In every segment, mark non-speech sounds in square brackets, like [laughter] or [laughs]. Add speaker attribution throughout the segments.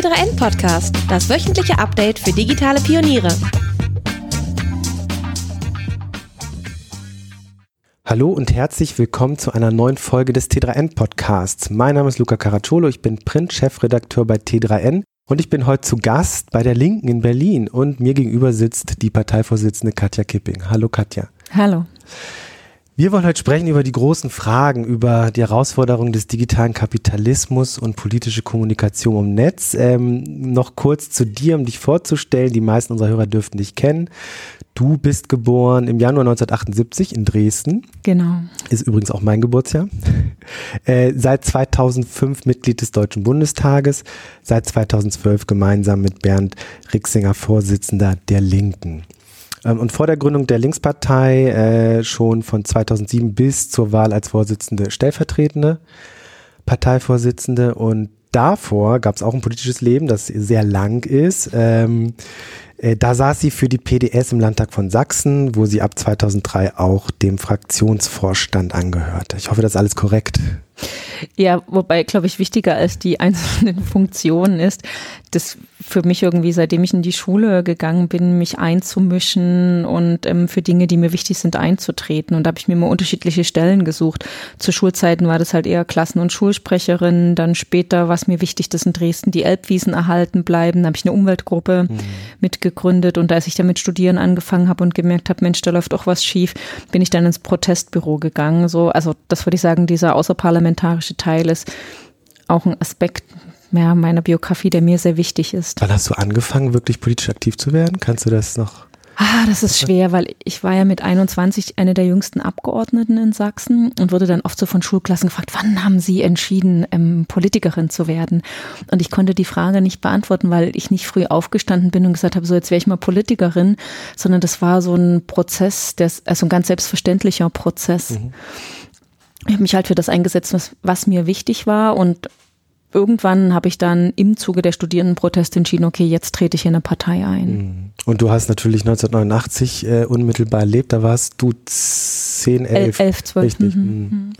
Speaker 1: T3N Podcast, das wöchentliche Update für digitale Pioniere.
Speaker 2: Hallo und herzlich willkommen zu einer neuen Folge des T3N Podcasts. Mein Name ist Luca Caracciolo, ich bin Print-Chefredakteur bei T3N und ich bin heute zu Gast bei der Linken in Berlin und mir gegenüber sitzt die Parteivorsitzende Katja Kipping. Hallo Katja.
Speaker 3: Hallo.
Speaker 2: Wir wollen heute sprechen über die großen Fragen, über die Herausforderungen des digitalen Kapitalismus und politische Kommunikation im Netz. Ähm, noch kurz zu dir, um dich vorzustellen. Die meisten unserer Hörer dürften dich kennen. Du bist geboren im Januar 1978 in Dresden.
Speaker 3: Genau.
Speaker 2: Ist übrigens auch mein Geburtsjahr. [laughs] Äh, seit 2005 Mitglied des Deutschen Bundestages, seit 2012 gemeinsam mit Bernd Rixinger Vorsitzender der Linken. Ähm, und vor der Gründung der Linkspartei äh, schon von 2007 bis zur Wahl als Vorsitzende stellvertretende Parteivorsitzende und davor gab es auch ein politisches Leben, das sehr lang ist. Ähm, äh, da saß sie für die PDS im Landtag von Sachsen, wo sie ab 2003 auch dem Fraktionsvorstand angehörte. Ich hoffe, das ist alles korrekt.
Speaker 3: Ja, wobei, glaube ich, wichtiger als die einzelnen Funktionen ist, dass für mich irgendwie, seitdem ich in die Schule gegangen bin, mich einzumischen und ähm, für Dinge, die mir wichtig sind, einzutreten. Und da habe ich mir immer unterschiedliche Stellen gesucht. Zu Schulzeiten war das halt eher Klassen- und Schulsprecherin. Dann später war es mir wichtig, dass in Dresden die Elbwiesen erhalten bleiben. Da habe ich eine Umweltgruppe mhm. mitgegründet. Und als ich dann mit Studieren angefangen habe und gemerkt habe, Mensch, da läuft auch was schief, bin ich dann ins Protestbüro gegangen. So, also das würde ich sagen, dieser außerparlamentarische Teil ist auch ein Aspekt, ja, meiner Biografie, der mir sehr wichtig ist.
Speaker 2: Wann hast du angefangen, wirklich politisch aktiv zu werden? Kannst du das noch?
Speaker 3: Ah, das ist schwer, weil ich war ja mit 21 eine der jüngsten Abgeordneten in Sachsen und wurde dann oft so von Schulklassen gefragt, wann haben Sie entschieden, ähm, Politikerin zu werden? Und ich konnte die Frage nicht beantworten, weil ich nicht früh aufgestanden bin und gesagt habe, so jetzt wäre ich mal Politikerin, sondern das war so ein Prozess, der, also ein ganz selbstverständlicher Prozess. Mhm. Ich habe mich halt für das eingesetzt, was, was mir wichtig war und irgendwann habe ich dann im Zuge der Studierendenproteste entschieden, okay, jetzt trete ich in eine Partei ein.
Speaker 2: Mhm. Und du hast natürlich 1989 äh, unmittelbar erlebt, da warst du 10, 11.
Speaker 3: 11, 12.
Speaker 2: Richtig. Mhm. Mhm.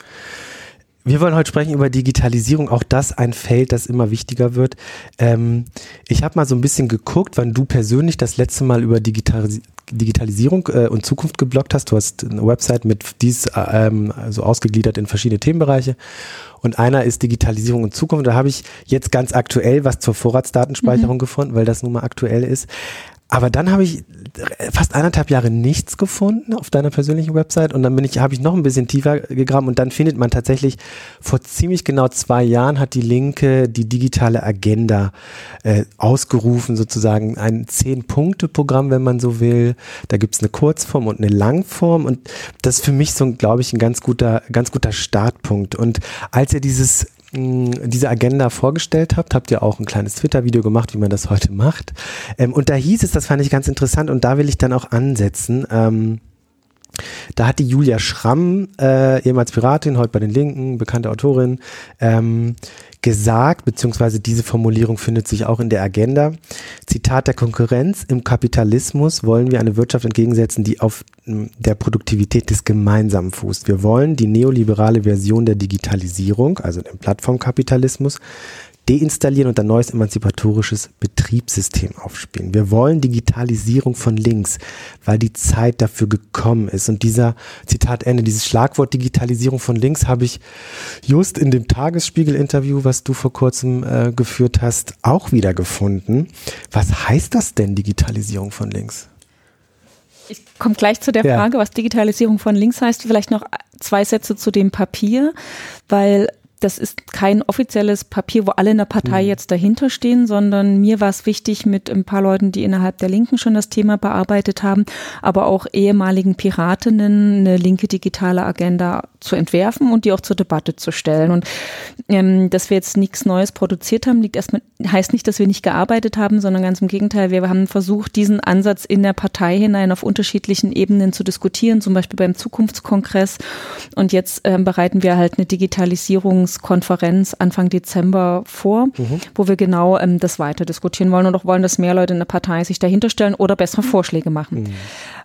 Speaker 2: Wir wollen heute sprechen über Digitalisierung, auch das ein Feld, das immer wichtiger wird. Ähm, ich habe mal so ein bisschen geguckt, wann du persönlich das letzte Mal über Digitalis Digitalisierung äh, und Zukunft geblockt hast. Du hast eine Website mit dies äh, ähm, also ausgegliedert in verschiedene Themenbereiche. Und einer ist Digitalisierung und Zukunft. Da habe ich jetzt ganz aktuell was zur Vorratsdatenspeicherung mhm. gefunden, weil das nun mal aktuell ist. Aber dann habe ich fast eineinhalb Jahre nichts gefunden auf deiner persönlichen Website und dann bin ich, habe ich noch ein bisschen tiefer gegraben und dann findet man tatsächlich vor ziemlich genau zwei Jahren hat die Linke die digitale Agenda äh, ausgerufen, sozusagen ein Zehn-Punkte-Programm, wenn man so will. Da gibt es eine Kurzform und eine Langform und das ist für mich so, glaube ich, ein ganz guter, ganz guter Startpunkt. Und als ihr dieses diese Agenda vorgestellt habt, habt ihr auch ein kleines Twitter-Video gemacht, wie man das heute macht. Ähm, und da hieß es, das fand ich ganz interessant und da will ich dann auch ansetzen. Da hat die Julia Schramm, äh, ehemals Piratin, heute bei den Linken, bekannte Autorin, ähm, gesagt, beziehungsweise diese Formulierung findet sich auch in der Agenda. Zitat der Konkurrenz. Im Kapitalismus wollen wir eine Wirtschaft entgegensetzen, die auf der Produktivität des Gemeinsamen fußt. Wir wollen die neoliberale Version der Digitalisierung, also den Plattformkapitalismus, deinstallieren und ein neues emanzipatorisches Betriebssystem aufspielen. Wir wollen Digitalisierung von links, weil die Zeit dafür gekommen ist. Und dieser Zitat Ende, dieses Schlagwort Digitalisierung von links habe ich just in dem Tagesspiegel-Interview, was du vor kurzem äh, geführt hast, auch wieder gefunden. Was heißt das denn, Digitalisierung von links?
Speaker 3: Ich komme gleich zu der ja. Frage, was Digitalisierung von links heißt. Vielleicht noch zwei Sätze zu dem Papier, weil das ist kein offizielles Papier, wo alle in der Partei mhm. jetzt dahinter stehen, sondern mir war es wichtig, mit ein paar Leuten, die innerhalb der Linken schon das Thema bearbeitet haben, aber auch ehemaligen Piratinnen eine linke digitale Agenda zu entwerfen und die auch zur Debatte zu stellen. Und ähm, dass wir jetzt nichts Neues produziert haben, liegt erstmal, heißt nicht, dass wir nicht gearbeitet haben, sondern ganz im Gegenteil, wir haben versucht, diesen Ansatz in der Partei hinein auf unterschiedlichen Ebenen zu diskutieren, zum Beispiel beim Zukunftskongress. Und jetzt ähm, bereiten wir halt eine Digitalisierung Planungskonferenz Anfang Dezember vor, mhm. wo wir genau ähm, das weiter diskutieren wollen und auch wollen, dass mehr Leute in der Partei sich dahinter stellen oder bessere Vorschläge machen. Mhm.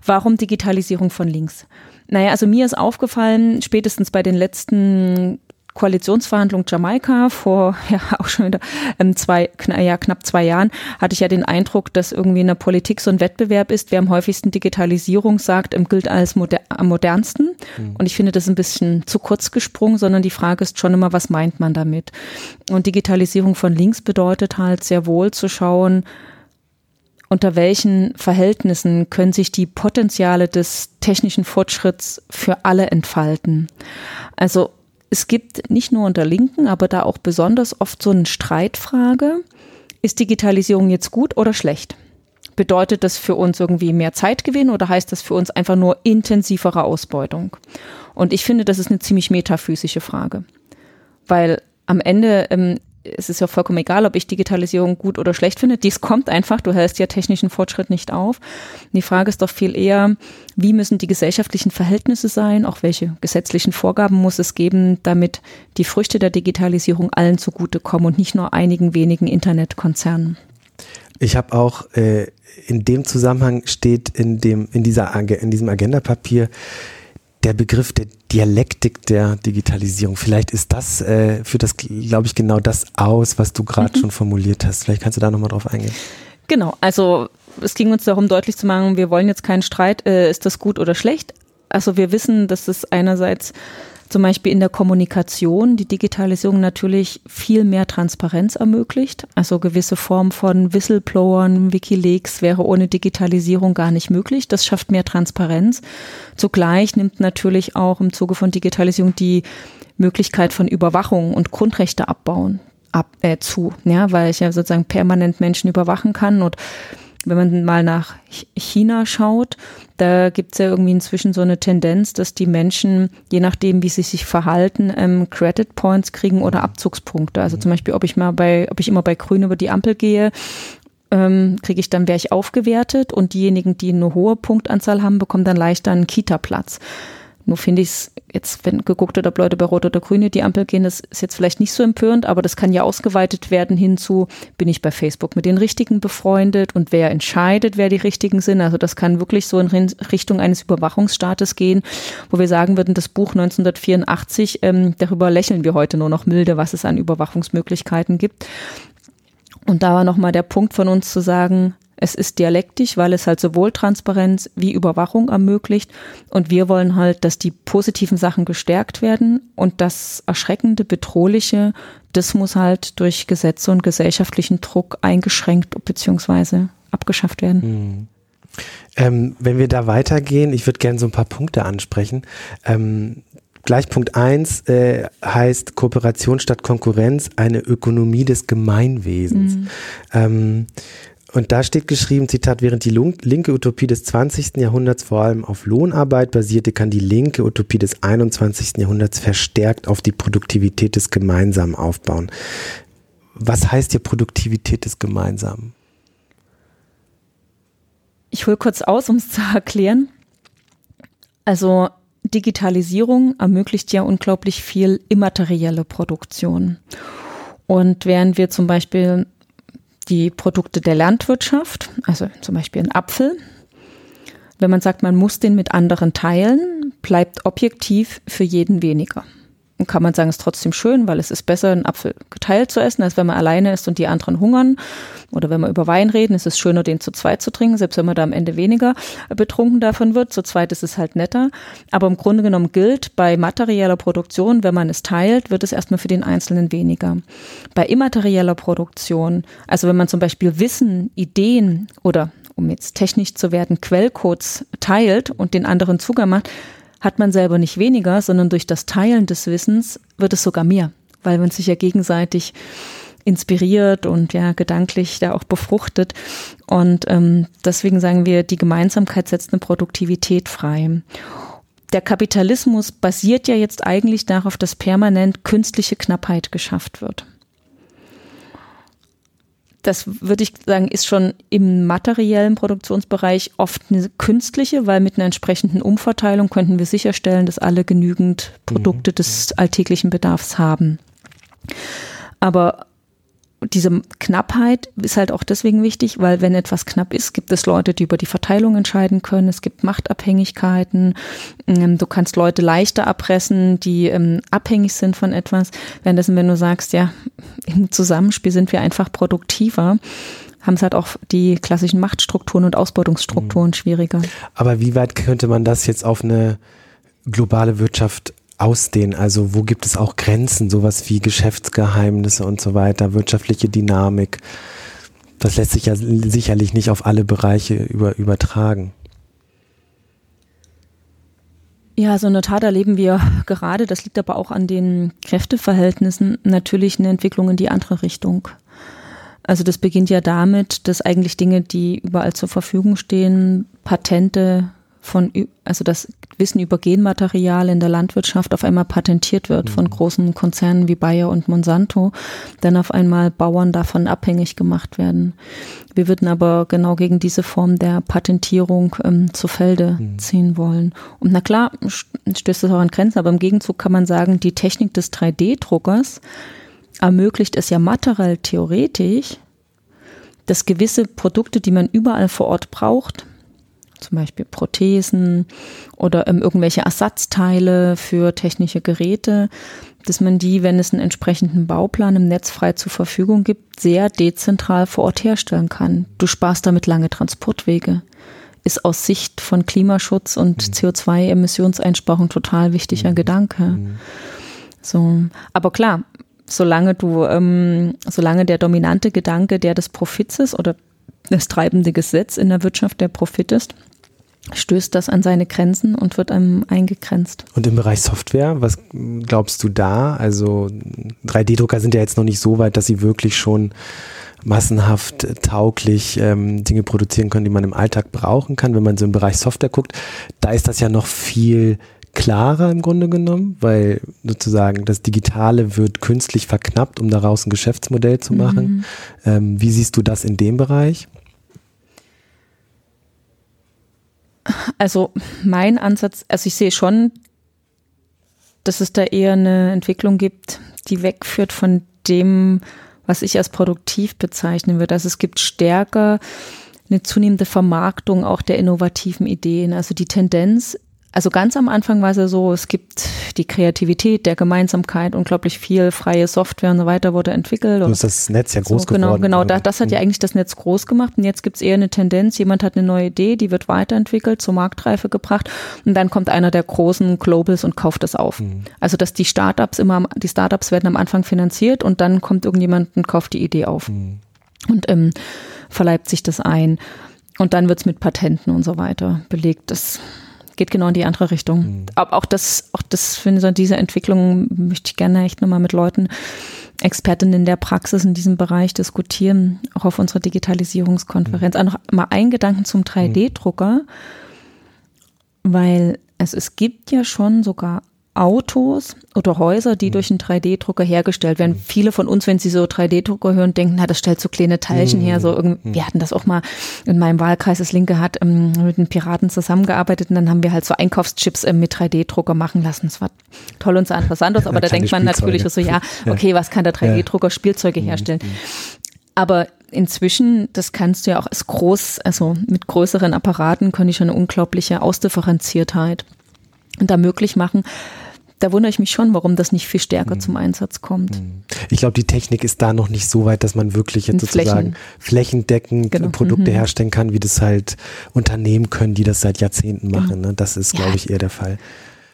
Speaker 3: Warum Digitalisierung von links? Naja, also mir ist aufgefallen, spätestens bei den letzten Koalitionsverhandlung Jamaika vor [laughs] ja auch schon wieder ähm, zwei, kn ja, knapp zwei Jahren hatte ich ja den Eindruck, dass irgendwie in der Politik so ein Wettbewerb ist, wer am häufigsten Digitalisierung sagt, ähm, gilt als moder am modernsten. Mhm. Und ich finde das ein bisschen zu kurz gesprungen, sondern die Frage ist schon immer, was meint man damit? Und Digitalisierung von links bedeutet halt sehr wohl zu schauen, unter welchen Verhältnissen können sich die Potenziale des technischen Fortschritts für alle entfalten. Also es gibt nicht nur unter Linken, aber da auch besonders oft so eine Streitfrage, ist Digitalisierung jetzt gut oder schlecht? Bedeutet das für uns irgendwie mehr Zeitgewinn oder heißt das für uns einfach nur intensivere Ausbeutung? Und ich finde, das ist eine ziemlich metaphysische Frage, weil am Ende ähm, es ist ja vollkommen egal, ob ich Digitalisierung gut oder schlecht finde. Dies kommt einfach. Du hältst ja technischen Fortschritt nicht auf. Die Frage ist doch viel eher, wie müssen die gesellschaftlichen Verhältnisse sein? Auch welche gesetzlichen Vorgaben muss es geben, damit die Früchte der Digitalisierung allen zugutekommen und nicht nur einigen wenigen Internetkonzernen?
Speaker 2: Ich habe auch äh, in dem Zusammenhang steht in dem in dieser in diesem Agendapapier der Begriff der Dialektik der Digitalisierung. Vielleicht ist das, äh, führt das, glaube ich, genau das aus, was du gerade mhm. schon formuliert hast. Vielleicht kannst du da nochmal drauf eingehen.
Speaker 3: Genau, also es ging uns darum, deutlich zu machen, wir wollen jetzt keinen Streit, äh, ist das gut oder schlecht. Also wir wissen, dass es einerseits zum Beispiel in der Kommunikation die Digitalisierung natürlich viel mehr Transparenz ermöglicht. Also gewisse Form von Whistleblowern, Wikileaks wäre ohne Digitalisierung gar nicht möglich. Das schafft mehr Transparenz. Zugleich nimmt natürlich auch im Zuge von Digitalisierung die Möglichkeit von Überwachung und Grundrechte abbauen ab, äh, zu, ja, weil ich ja sozusagen permanent Menschen überwachen kann und wenn man mal nach China schaut, da gibt es ja irgendwie inzwischen so eine Tendenz, dass die Menschen, je nachdem, wie sie sich verhalten, ähm, Credit Points kriegen oder Abzugspunkte. Also zum Beispiel, ob ich mal bei, ob ich immer bei Grün über die Ampel gehe, ähm, kriege ich dann, wäre ich aufgewertet und diejenigen, die eine hohe Punktanzahl haben, bekommen dann leichter einen Kita-Platz. Nur finde ich es jetzt, wenn geguckt wird, ob Leute bei Rot oder Grün die Ampel gehen, das ist jetzt vielleicht nicht so empörend, aber das kann ja ausgeweitet werden hinzu, bin ich bei Facebook mit den Richtigen befreundet und wer entscheidet, wer die Richtigen sind. Also das kann wirklich so in Richtung eines Überwachungsstaates gehen, wo wir sagen würden, das Buch 1984, ähm, darüber lächeln wir heute nur noch milde, was es an Überwachungsmöglichkeiten gibt. Und da war nochmal der Punkt von uns zu sagen, es ist dialektisch, weil es halt sowohl Transparenz wie Überwachung ermöglicht. Und wir wollen halt, dass die positiven Sachen gestärkt werden und das erschreckende, bedrohliche, das muss halt durch Gesetze und gesellschaftlichen Druck eingeschränkt bzw. abgeschafft werden. Hm.
Speaker 2: Ähm, wenn wir da weitergehen, ich würde gerne so ein paar Punkte ansprechen. Ähm, gleich Punkt 1 äh, heißt Kooperation statt Konkurrenz, eine Ökonomie des Gemeinwesens. Mhm. Ähm, und da steht geschrieben, Zitat, während die linke Utopie des 20. Jahrhunderts vor allem auf Lohnarbeit basierte, kann die linke Utopie des 21. Jahrhunderts verstärkt auf die Produktivität des Gemeinsamen aufbauen. Was heißt hier Produktivität des Gemeinsamen?
Speaker 3: Ich hole kurz aus, um es zu erklären. Also Digitalisierung ermöglicht ja unglaublich viel immaterielle Produktion. Und während wir zum Beispiel die Produkte der Landwirtschaft, also zum Beispiel ein Apfel. Wenn man sagt, man muss den mit anderen teilen, bleibt objektiv für jeden weniger. Kann man sagen, ist trotzdem schön, weil es ist besser, einen Apfel geteilt zu essen, als wenn man alleine ist und die anderen hungern. Oder wenn wir über Wein reden, ist es schöner, den zu zweit zu trinken, selbst wenn man da am Ende weniger betrunken davon wird. Zu zweit ist es halt netter. Aber im Grunde genommen gilt, bei materieller Produktion, wenn man es teilt, wird es erstmal für den Einzelnen weniger. Bei immaterieller Produktion, also wenn man zum Beispiel Wissen, Ideen oder um jetzt technisch zu werden, Quellcodes teilt und den anderen Zugang macht, hat man selber nicht weniger, sondern durch das Teilen des Wissens wird es sogar mehr, weil man sich ja gegenseitig inspiriert und ja gedanklich da auch befruchtet. Und ähm, deswegen sagen wir, die Gemeinsamkeit setzt eine Produktivität frei. Der Kapitalismus basiert ja jetzt eigentlich darauf, dass permanent künstliche Knappheit geschafft wird das würde ich sagen, ist schon im materiellen Produktionsbereich oft eine künstliche, weil mit einer entsprechenden Umverteilung könnten wir sicherstellen, dass alle genügend Produkte mhm. des alltäglichen Bedarfs haben. Aber diese Knappheit ist halt auch deswegen wichtig, weil wenn etwas knapp ist, gibt es Leute, die über die Verteilung entscheiden können. Es gibt Machtabhängigkeiten. Ähm, du kannst Leute leichter erpressen, die ähm, abhängig sind von etwas. Währenddessen, wenn du sagst, ja, im Zusammenspiel sind wir einfach produktiver, haben es halt auch die klassischen Machtstrukturen und Ausbeutungsstrukturen mhm. schwieriger.
Speaker 2: Aber wie weit könnte man das jetzt auf eine globale Wirtschaft ausdehnen? Also wo gibt es auch Grenzen, sowas wie Geschäftsgeheimnisse und so weiter, wirtschaftliche Dynamik? Das lässt sich ja sicherlich nicht auf alle Bereiche über, übertragen.
Speaker 3: Ja, so eine Tat erleben wir gerade, das liegt aber auch an den Kräfteverhältnissen, natürlich eine Entwicklung in die andere Richtung. Also das beginnt ja damit, dass eigentlich Dinge, die überall zur Verfügung stehen, Patente von, also das Wissen über Genmaterial in der Landwirtschaft auf einmal patentiert wird von mhm. großen Konzernen wie Bayer und Monsanto, dann auf einmal Bauern davon abhängig gemacht werden. Wir würden aber genau gegen diese Form der Patentierung ähm, zu Felde mhm. ziehen wollen. Und na klar, stößt das auch an Grenzen, aber im Gegenzug kann man sagen, die Technik des 3D-Druckers ermöglicht es ja materiell theoretisch, dass gewisse Produkte, die man überall vor Ort braucht, zum Beispiel Prothesen oder ähm, irgendwelche Ersatzteile für technische Geräte, dass man die, wenn es einen entsprechenden Bauplan im Netz frei zur Verfügung gibt, sehr dezentral vor Ort herstellen kann. Du sparst damit lange Transportwege. Ist aus Sicht von Klimaschutz und mhm. CO2-Emissionseinsparung total wichtiger mhm. Gedanke. Mhm. So, aber klar, solange du, ähm, solange der dominante Gedanke, der des Profits ist oder das treibende Gesetz in der Wirtschaft der Profit ist, stößt das an seine Grenzen und wird einem eingegrenzt.
Speaker 2: Und im Bereich Software, was glaubst du da? Also 3D-Drucker sind ja jetzt noch nicht so weit, dass sie wirklich schon massenhaft tauglich ähm, Dinge produzieren können, die man im Alltag brauchen kann. Wenn man so im Bereich Software guckt, da ist das ja noch viel klarer im Grunde genommen, weil sozusagen das Digitale wird künstlich verknappt, um daraus ein Geschäftsmodell zu machen. Mhm. Ähm, wie siehst du das in dem Bereich?
Speaker 3: Also mein Ansatz, also ich sehe schon, dass es da eher eine Entwicklung gibt, die wegführt von dem, was ich als produktiv bezeichnen würde. Also es gibt stärker eine zunehmende Vermarktung auch der innovativen Ideen. Also die Tendenz also ganz am Anfang war es ja so, es gibt die Kreativität, der Gemeinsamkeit, unglaublich viel freie Software und so weiter wurde entwickelt.
Speaker 2: Du hast das Netz ja groß
Speaker 3: so, genau, geworden. Genau, genau. Das hat ja mhm. eigentlich das Netz groß gemacht und jetzt gibt es eher eine Tendenz, jemand hat eine neue Idee, die wird weiterentwickelt, zur Marktreife gebracht und dann kommt einer der großen Globals und kauft das auf. Mhm. Also dass die Startups immer, die Startups werden am Anfang finanziert und dann kommt irgendjemand und kauft die Idee auf mhm. und ähm, verleibt sich das ein. Und dann wird es mit Patenten und so weiter belegt. Das geht genau in die andere Richtung. Mhm. Aber auch das, auch das finde ich, diese Entwicklung möchte ich gerne echt nochmal mit Leuten, Expertinnen der Praxis in diesem Bereich diskutieren, auch auf unserer Digitalisierungskonferenz. Mhm. Auch noch mal ein Gedanken zum 3D-Drucker, weil es, es gibt ja schon sogar Autos oder Häuser, die mhm. durch einen 3D-Drucker hergestellt werden. Mhm. Viele von uns, wenn sie so 3D-Drucker hören, denken, na, das stellt so kleine Teilchen mhm. her. So irgendwie, mhm. wir hatten das auch mal in meinem Wahlkreis, das Linke hat ähm, mit den Piraten zusammengearbeitet und dann haben wir halt so Einkaufschips ähm, mit 3D-Drucker machen lassen. Das war toll und so interessant aus, aber da denkt man natürlich so, [laughs] ja, okay, was kann der 3D-Drucker Spielzeuge mhm. herstellen? Aber inzwischen, das kannst du ja auch als groß, also mit größeren Apparaten, können die schon eine unglaubliche Ausdifferenziertheit da möglich machen da wundere ich mich schon, warum das nicht viel stärker mhm. zum Einsatz kommt.
Speaker 2: Mhm. Ich glaube, die Technik ist da noch nicht so weit, dass man wirklich jetzt sozusagen Flächen. flächendeckend genau. Produkte mhm. herstellen kann, wie das halt Unternehmen können, die das seit Jahrzehnten genau. machen. Ne? Das ist, glaube ich, eher der Fall.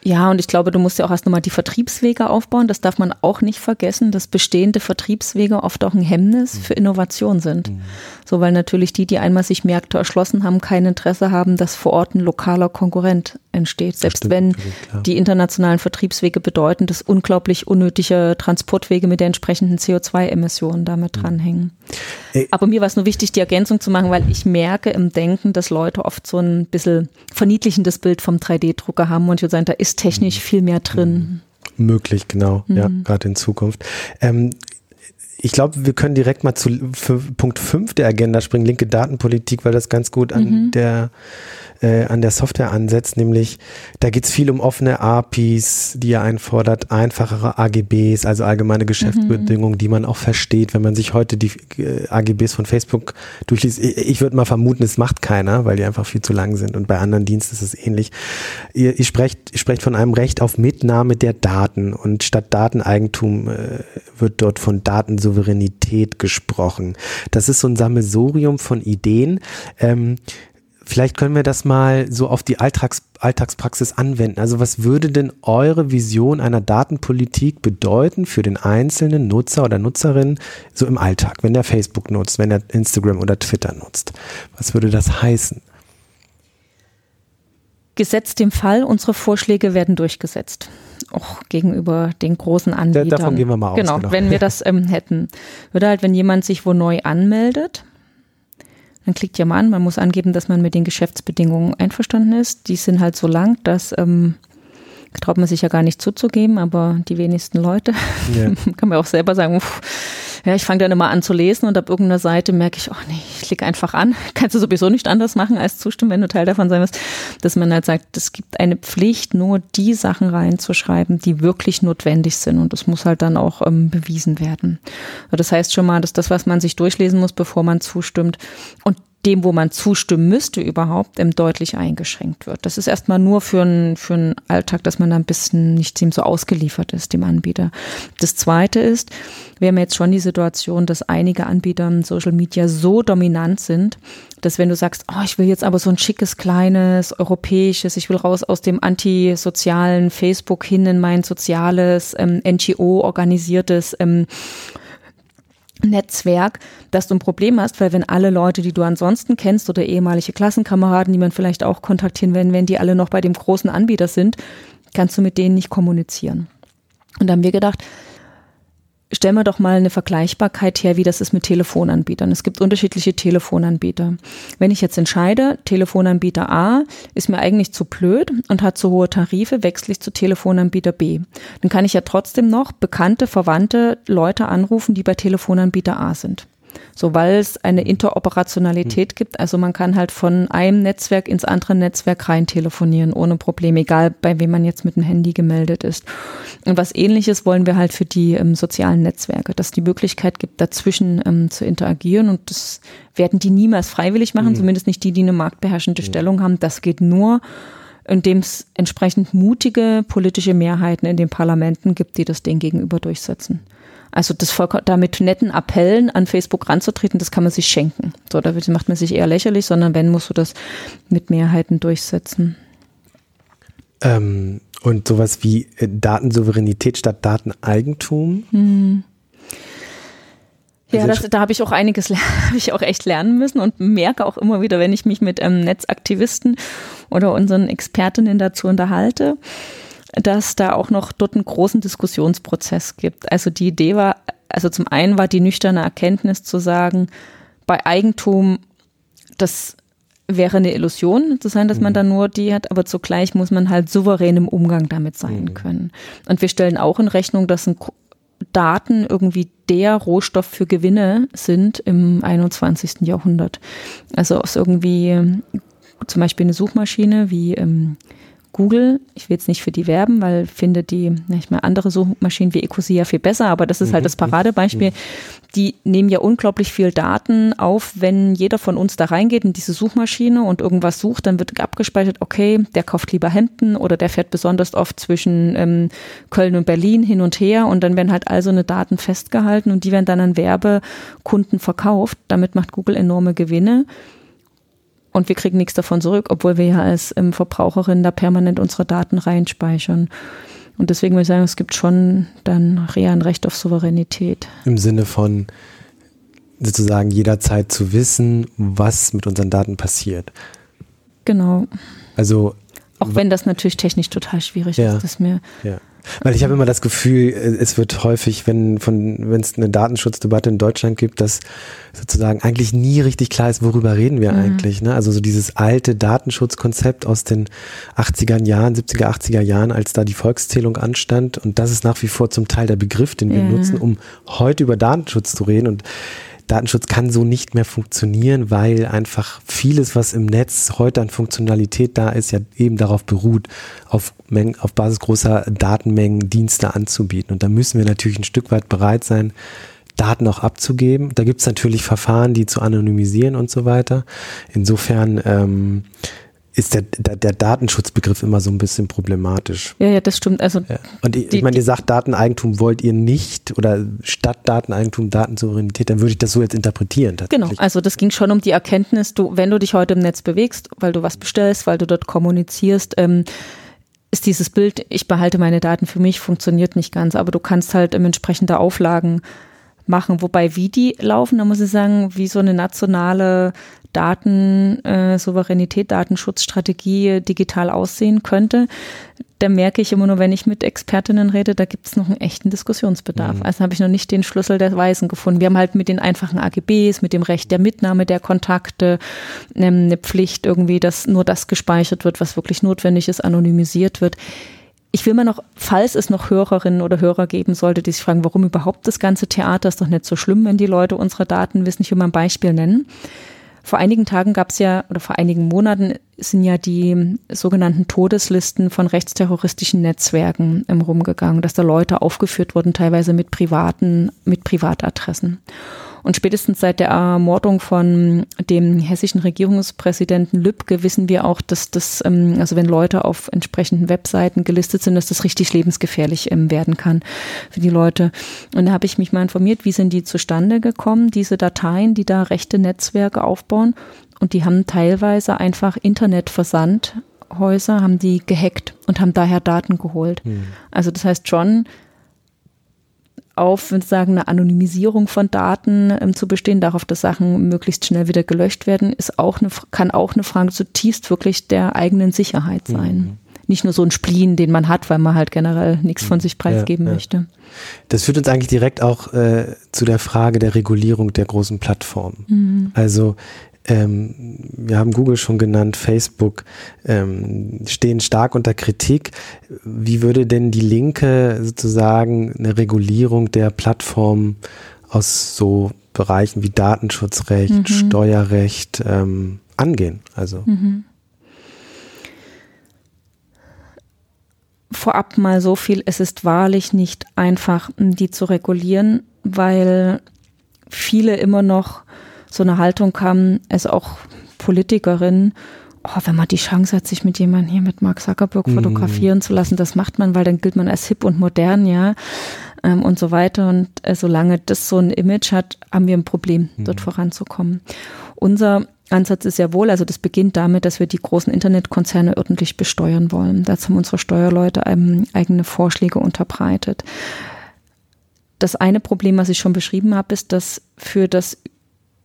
Speaker 3: Ja, und ich glaube, du musst ja auch erst nochmal die Vertriebswege aufbauen. Das darf man auch nicht vergessen, dass bestehende Vertriebswege oft auch ein Hemmnis für Innovation sind. Mhm. So, weil natürlich die, die einmal sich Märkte erschlossen haben, kein Interesse haben, dass vor Ort ein lokaler Konkurrent entsteht. Selbst wenn die internationalen Vertriebswege bedeuten, dass unglaublich unnötige Transportwege mit der entsprechenden CO2-Emissionen damit mhm. dranhängen. Aber mir war es nur wichtig, die Ergänzung zu machen, weil ich merke im Denken, dass Leute oft so ein bisschen verniedlichendes Bild vom 3D-Drucker haben und ich würde sagen, da ist technisch mhm. viel mehr drin.
Speaker 2: Möglich, genau, mhm. ja, gerade in Zukunft. Ähm, ich glaube, wir können direkt mal zu Punkt 5 der Agenda springen, linke Datenpolitik, weil das ganz gut an mhm. der äh, an der Software ansetzt, nämlich da geht es viel um offene APIs, die er einfordert, einfachere AGBs, also allgemeine Geschäftsbedingungen, mhm. die man auch versteht, wenn man sich heute die äh, AGBs von Facebook durchliest. Ich, ich würde mal vermuten, es macht keiner, weil die einfach viel zu lang sind und bei anderen Diensten ist es ähnlich. Ihr, ihr, sprecht, ihr sprecht von einem Recht auf Mitnahme der Daten und statt Dateneigentum äh, wird dort von Datensouveränität gesprochen. Das ist so ein Sammelsurium von Ideen. Ähm, Vielleicht können wir das mal so auf die Alltags Alltagspraxis anwenden. Also was würde denn eure Vision einer Datenpolitik bedeuten für den einzelnen Nutzer oder Nutzerin so im Alltag, wenn der Facebook nutzt, wenn er Instagram oder Twitter nutzt? Was würde das heißen?
Speaker 3: Gesetzt dem Fall, unsere Vorschläge werden durchgesetzt. Auch gegenüber den großen Anbietern.
Speaker 2: davon gehen wir mal aus.
Speaker 3: Genau, genau. wenn wir [laughs] das ähm, hätten. Würde halt, wenn jemand sich wo neu anmeldet, dann klickt ja mal an, man muss angeben, dass man mit den Geschäftsbedingungen einverstanden ist. Die sind halt so lang, dass ähm, traut man sich ja gar nicht zuzugeben, aber die wenigsten Leute. Ja. [laughs] Kann man auch selber sagen, pff, ja, ich fange dann immer an zu lesen und ab irgendeiner Seite merke ich, oh nee, ich klicke einfach an. [laughs] Kannst du sowieso nicht anders machen als zustimmen, wenn du Teil davon sein willst. Dass man halt sagt, es gibt eine Pflicht, nur die Sachen reinzuschreiben, die wirklich notwendig sind. Und das muss halt dann auch ähm, bewiesen werden. Das heißt schon mal, dass das, was man sich durchlesen muss, bevor man zustimmt. Und dem, wo man zustimmen müsste überhaupt, ähm, deutlich eingeschränkt wird. Das ist erstmal nur für einen für einen Alltag, dass man da ein bisschen nicht ihm so ausgeliefert ist, dem Anbieter. Das zweite ist, wir haben jetzt schon die Situation, dass einige Anbieter in Social Media so dominant sind, dass wenn du sagst, oh, ich will jetzt aber so ein schickes, kleines, europäisches, ich will raus aus dem antisozialen Facebook hin in mein soziales, ähm, NGO-organisiertes ähm, Netzwerk, dass du ein Problem hast, weil wenn alle Leute, die du ansonsten kennst oder ehemalige Klassenkameraden, die man vielleicht auch kontaktieren werden, wenn die alle noch bei dem großen Anbieter sind, kannst du mit denen nicht kommunizieren. Und da haben wir gedacht, stellen wir doch mal eine Vergleichbarkeit her, wie das ist mit Telefonanbietern. Es gibt unterschiedliche Telefonanbieter. Wenn ich jetzt entscheide, Telefonanbieter A ist mir eigentlich zu blöd und hat zu hohe Tarife, wechsle ich zu Telefonanbieter B. Dann kann ich ja trotzdem noch bekannte, verwandte Leute anrufen, die bei Telefonanbieter A sind. So, weil es eine Interoperationalität mhm. gibt. Also man kann halt von einem Netzwerk ins andere Netzwerk rein telefonieren ohne Probleme, egal bei wem man jetzt mit dem Handy gemeldet ist. Und was ähnliches wollen wir halt für die ähm, sozialen Netzwerke, dass die Möglichkeit gibt, dazwischen ähm, zu interagieren. Und das werden die niemals freiwillig machen, mhm. zumindest nicht die, die eine marktbeherrschende mhm. Stellung haben. Das geht nur, indem es entsprechend mutige politische Mehrheiten in den Parlamenten gibt, die das denen gegenüber durchsetzen. Also das da mit netten Appellen an Facebook ranzutreten, das kann man sich schenken. So, da macht man sich eher lächerlich, sondern wenn, musst du das mit Mehrheiten durchsetzen.
Speaker 2: Ähm, und sowas wie äh, Datensouveränität statt Dateneigentum? Hm.
Speaker 3: Ja, das, da habe ich auch einiges [laughs] habe ich auch echt lernen müssen und merke auch immer wieder, wenn ich mich mit ähm, Netzaktivisten oder unseren Expertinnen dazu unterhalte, dass da auch noch dort einen großen Diskussionsprozess gibt. Also die Idee war, also zum einen war die nüchterne Erkenntnis zu sagen, bei Eigentum, das wäre eine Illusion zu sein, dass man mhm. da nur die hat, aber zugleich muss man halt souverän im Umgang damit sein mhm. können. Und wir stellen auch in Rechnung, dass ein Daten irgendwie der Rohstoff für Gewinne sind im 21. Jahrhundert. Also aus irgendwie zum Beispiel eine Suchmaschine wie ähm, Google, ich will jetzt nicht für die werben, weil finde die, ich meine, andere Suchmaschinen wie Ecosia viel besser, aber das ist halt das mhm. Paradebeispiel. Mhm. Die nehmen ja unglaublich viel Daten auf, wenn jeder von uns da reingeht in diese Suchmaschine und irgendwas sucht, dann wird abgespeichert, okay, der kauft lieber Hemden oder der fährt besonders oft zwischen ähm, Köln und Berlin hin und her und dann werden halt all so eine Daten festgehalten und die werden dann an Werbekunden verkauft. Damit macht Google enorme Gewinne und wir kriegen nichts davon zurück, obwohl wir ja als ähm, Verbraucherin da permanent unsere Daten reinspeichern. Und deswegen würde ich sagen, es gibt schon dann eher ein Recht auf Souveränität.
Speaker 2: Im Sinne von sozusagen jederzeit zu wissen, was mit unseren Daten passiert.
Speaker 3: Genau.
Speaker 2: Also
Speaker 3: auch wenn das natürlich technisch total schwierig ja, ist, das mir.
Speaker 2: Ja. Weil ich habe immer das Gefühl, es wird häufig, wenn von, wenn es eine Datenschutzdebatte in Deutschland gibt, dass sozusagen eigentlich nie richtig klar ist, worüber reden wir mhm. eigentlich. Ne? Also so dieses alte Datenschutzkonzept aus den 80er Jahren, 70er, 80er Jahren, als da die Volkszählung anstand. Und das ist nach wie vor zum Teil der Begriff, den wir ja. nutzen, um heute über Datenschutz zu reden. Und Datenschutz kann so nicht mehr funktionieren, weil einfach vieles, was im Netz heute an Funktionalität da ist, ja eben darauf beruht, auf, Mengen, auf Basis großer Datenmengen Dienste anzubieten. Und da müssen wir natürlich ein Stück weit bereit sein, Daten auch abzugeben. Da gibt es natürlich Verfahren, die zu anonymisieren und so weiter. Insofern ähm, ist der, der, der, Datenschutzbegriff immer so ein bisschen problematisch.
Speaker 3: Ja, ja, das stimmt. Also
Speaker 2: ja. Und ich, die, ich meine, ihr sagt Dateneigentum wollt ihr nicht oder statt Dateneigentum Datensouveränität, dann würde ich das so jetzt interpretieren.
Speaker 3: Genau, also das ging schon um die Erkenntnis, du, wenn du dich heute im Netz bewegst, weil du was bestellst, weil du dort kommunizierst, ähm, ist dieses Bild, ich behalte meine Daten für mich, funktioniert nicht ganz, aber du kannst halt ähm, entsprechende Auflagen machen. Wobei, wie die laufen, da muss ich sagen, wie so eine nationale Datensouveränität, äh, Datenschutzstrategie digital aussehen könnte, da merke ich immer nur, wenn ich mit Expertinnen rede, da gibt es noch einen echten Diskussionsbedarf. Mhm. Also habe ich noch nicht den Schlüssel der Weisen gefunden. Wir haben halt mit den einfachen AGBs, mit dem Recht der Mitnahme der Kontakte, ähm, eine Pflicht irgendwie, dass nur das gespeichert wird, was wirklich notwendig ist, anonymisiert wird. Ich will mal noch, falls es noch Hörerinnen oder Hörer geben sollte, die sich fragen, warum überhaupt das ganze Theater, ist doch nicht so schlimm, wenn die Leute unsere Daten wissen. Ich will mal ein Beispiel nennen. Vor einigen Tagen gab es ja, oder vor einigen Monaten sind ja die sogenannten Todeslisten von rechtsterroristischen Netzwerken im rumgegangen, dass da Leute aufgeführt wurden, teilweise mit privaten, mit Privatadressen. Und spätestens seit der Ermordung von dem hessischen Regierungspräsidenten Lübcke wissen wir auch, dass das, ähm, also wenn Leute auf entsprechenden Webseiten gelistet sind, dass das richtig lebensgefährlich ähm, werden kann für die Leute. Und da habe ich mich mal informiert, wie sind die zustande gekommen, diese Dateien, die da rechte Netzwerke aufbauen. Und die haben teilweise einfach Internetversandhäuser, haben die gehackt und haben daher Daten geholt. Hm. Also das heißt schon, auf sozusagen eine Anonymisierung von Daten ähm, zu bestehen, darauf, dass Sachen möglichst schnell wieder gelöscht werden, ist auch eine, kann auch eine Frage zutiefst wirklich der eigenen Sicherheit sein. Mhm. Nicht nur so ein Spleen, den man hat, weil man halt generell nichts von sich preisgeben ja, ja. möchte.
Speaker 2: Das führt uns eigentlich direkt auch äh, zu der Frage der Regulierung der großen Plattformen. Mhm. Also ähm, wir haben Google schon genannt, Facebook, ähm, stehen stark unter Kritik. Wie würde denn die Linke sozusagen eine Regulierung der Plattform aus so Bereichen wie Datenschutzrecht, mhm. Steuerrecht ähm, angehen? Also mhm.
Speaker 3: vorab mal so viel, es ist wahrlich nicht einfach, die zu regulieren, weil viele immer noch so eine Haltung kam, es auch Politikerinnen, oh, wenn man die Chance hat, sich mit jemandem hier mit Mark Zuckerberg mhm. fotografieren zu lassen, das macht man, weil dann gilt man als hip und modern, ja, ähm, und so weiter. Und äh, solange das so ein Image hat, haben wir ein Problem, mhm. dort voranzukommen. Unser Ansatz ist ja wohl, also das beginnt damit, dass wir die großen Internetkonzerne ordentlich besteuern wollen. Dazu haben unsere Steuerleute eigene Vorschläge unterbreitet. Das eine Problem, was ich schon beschrieben habe, ist, dass für das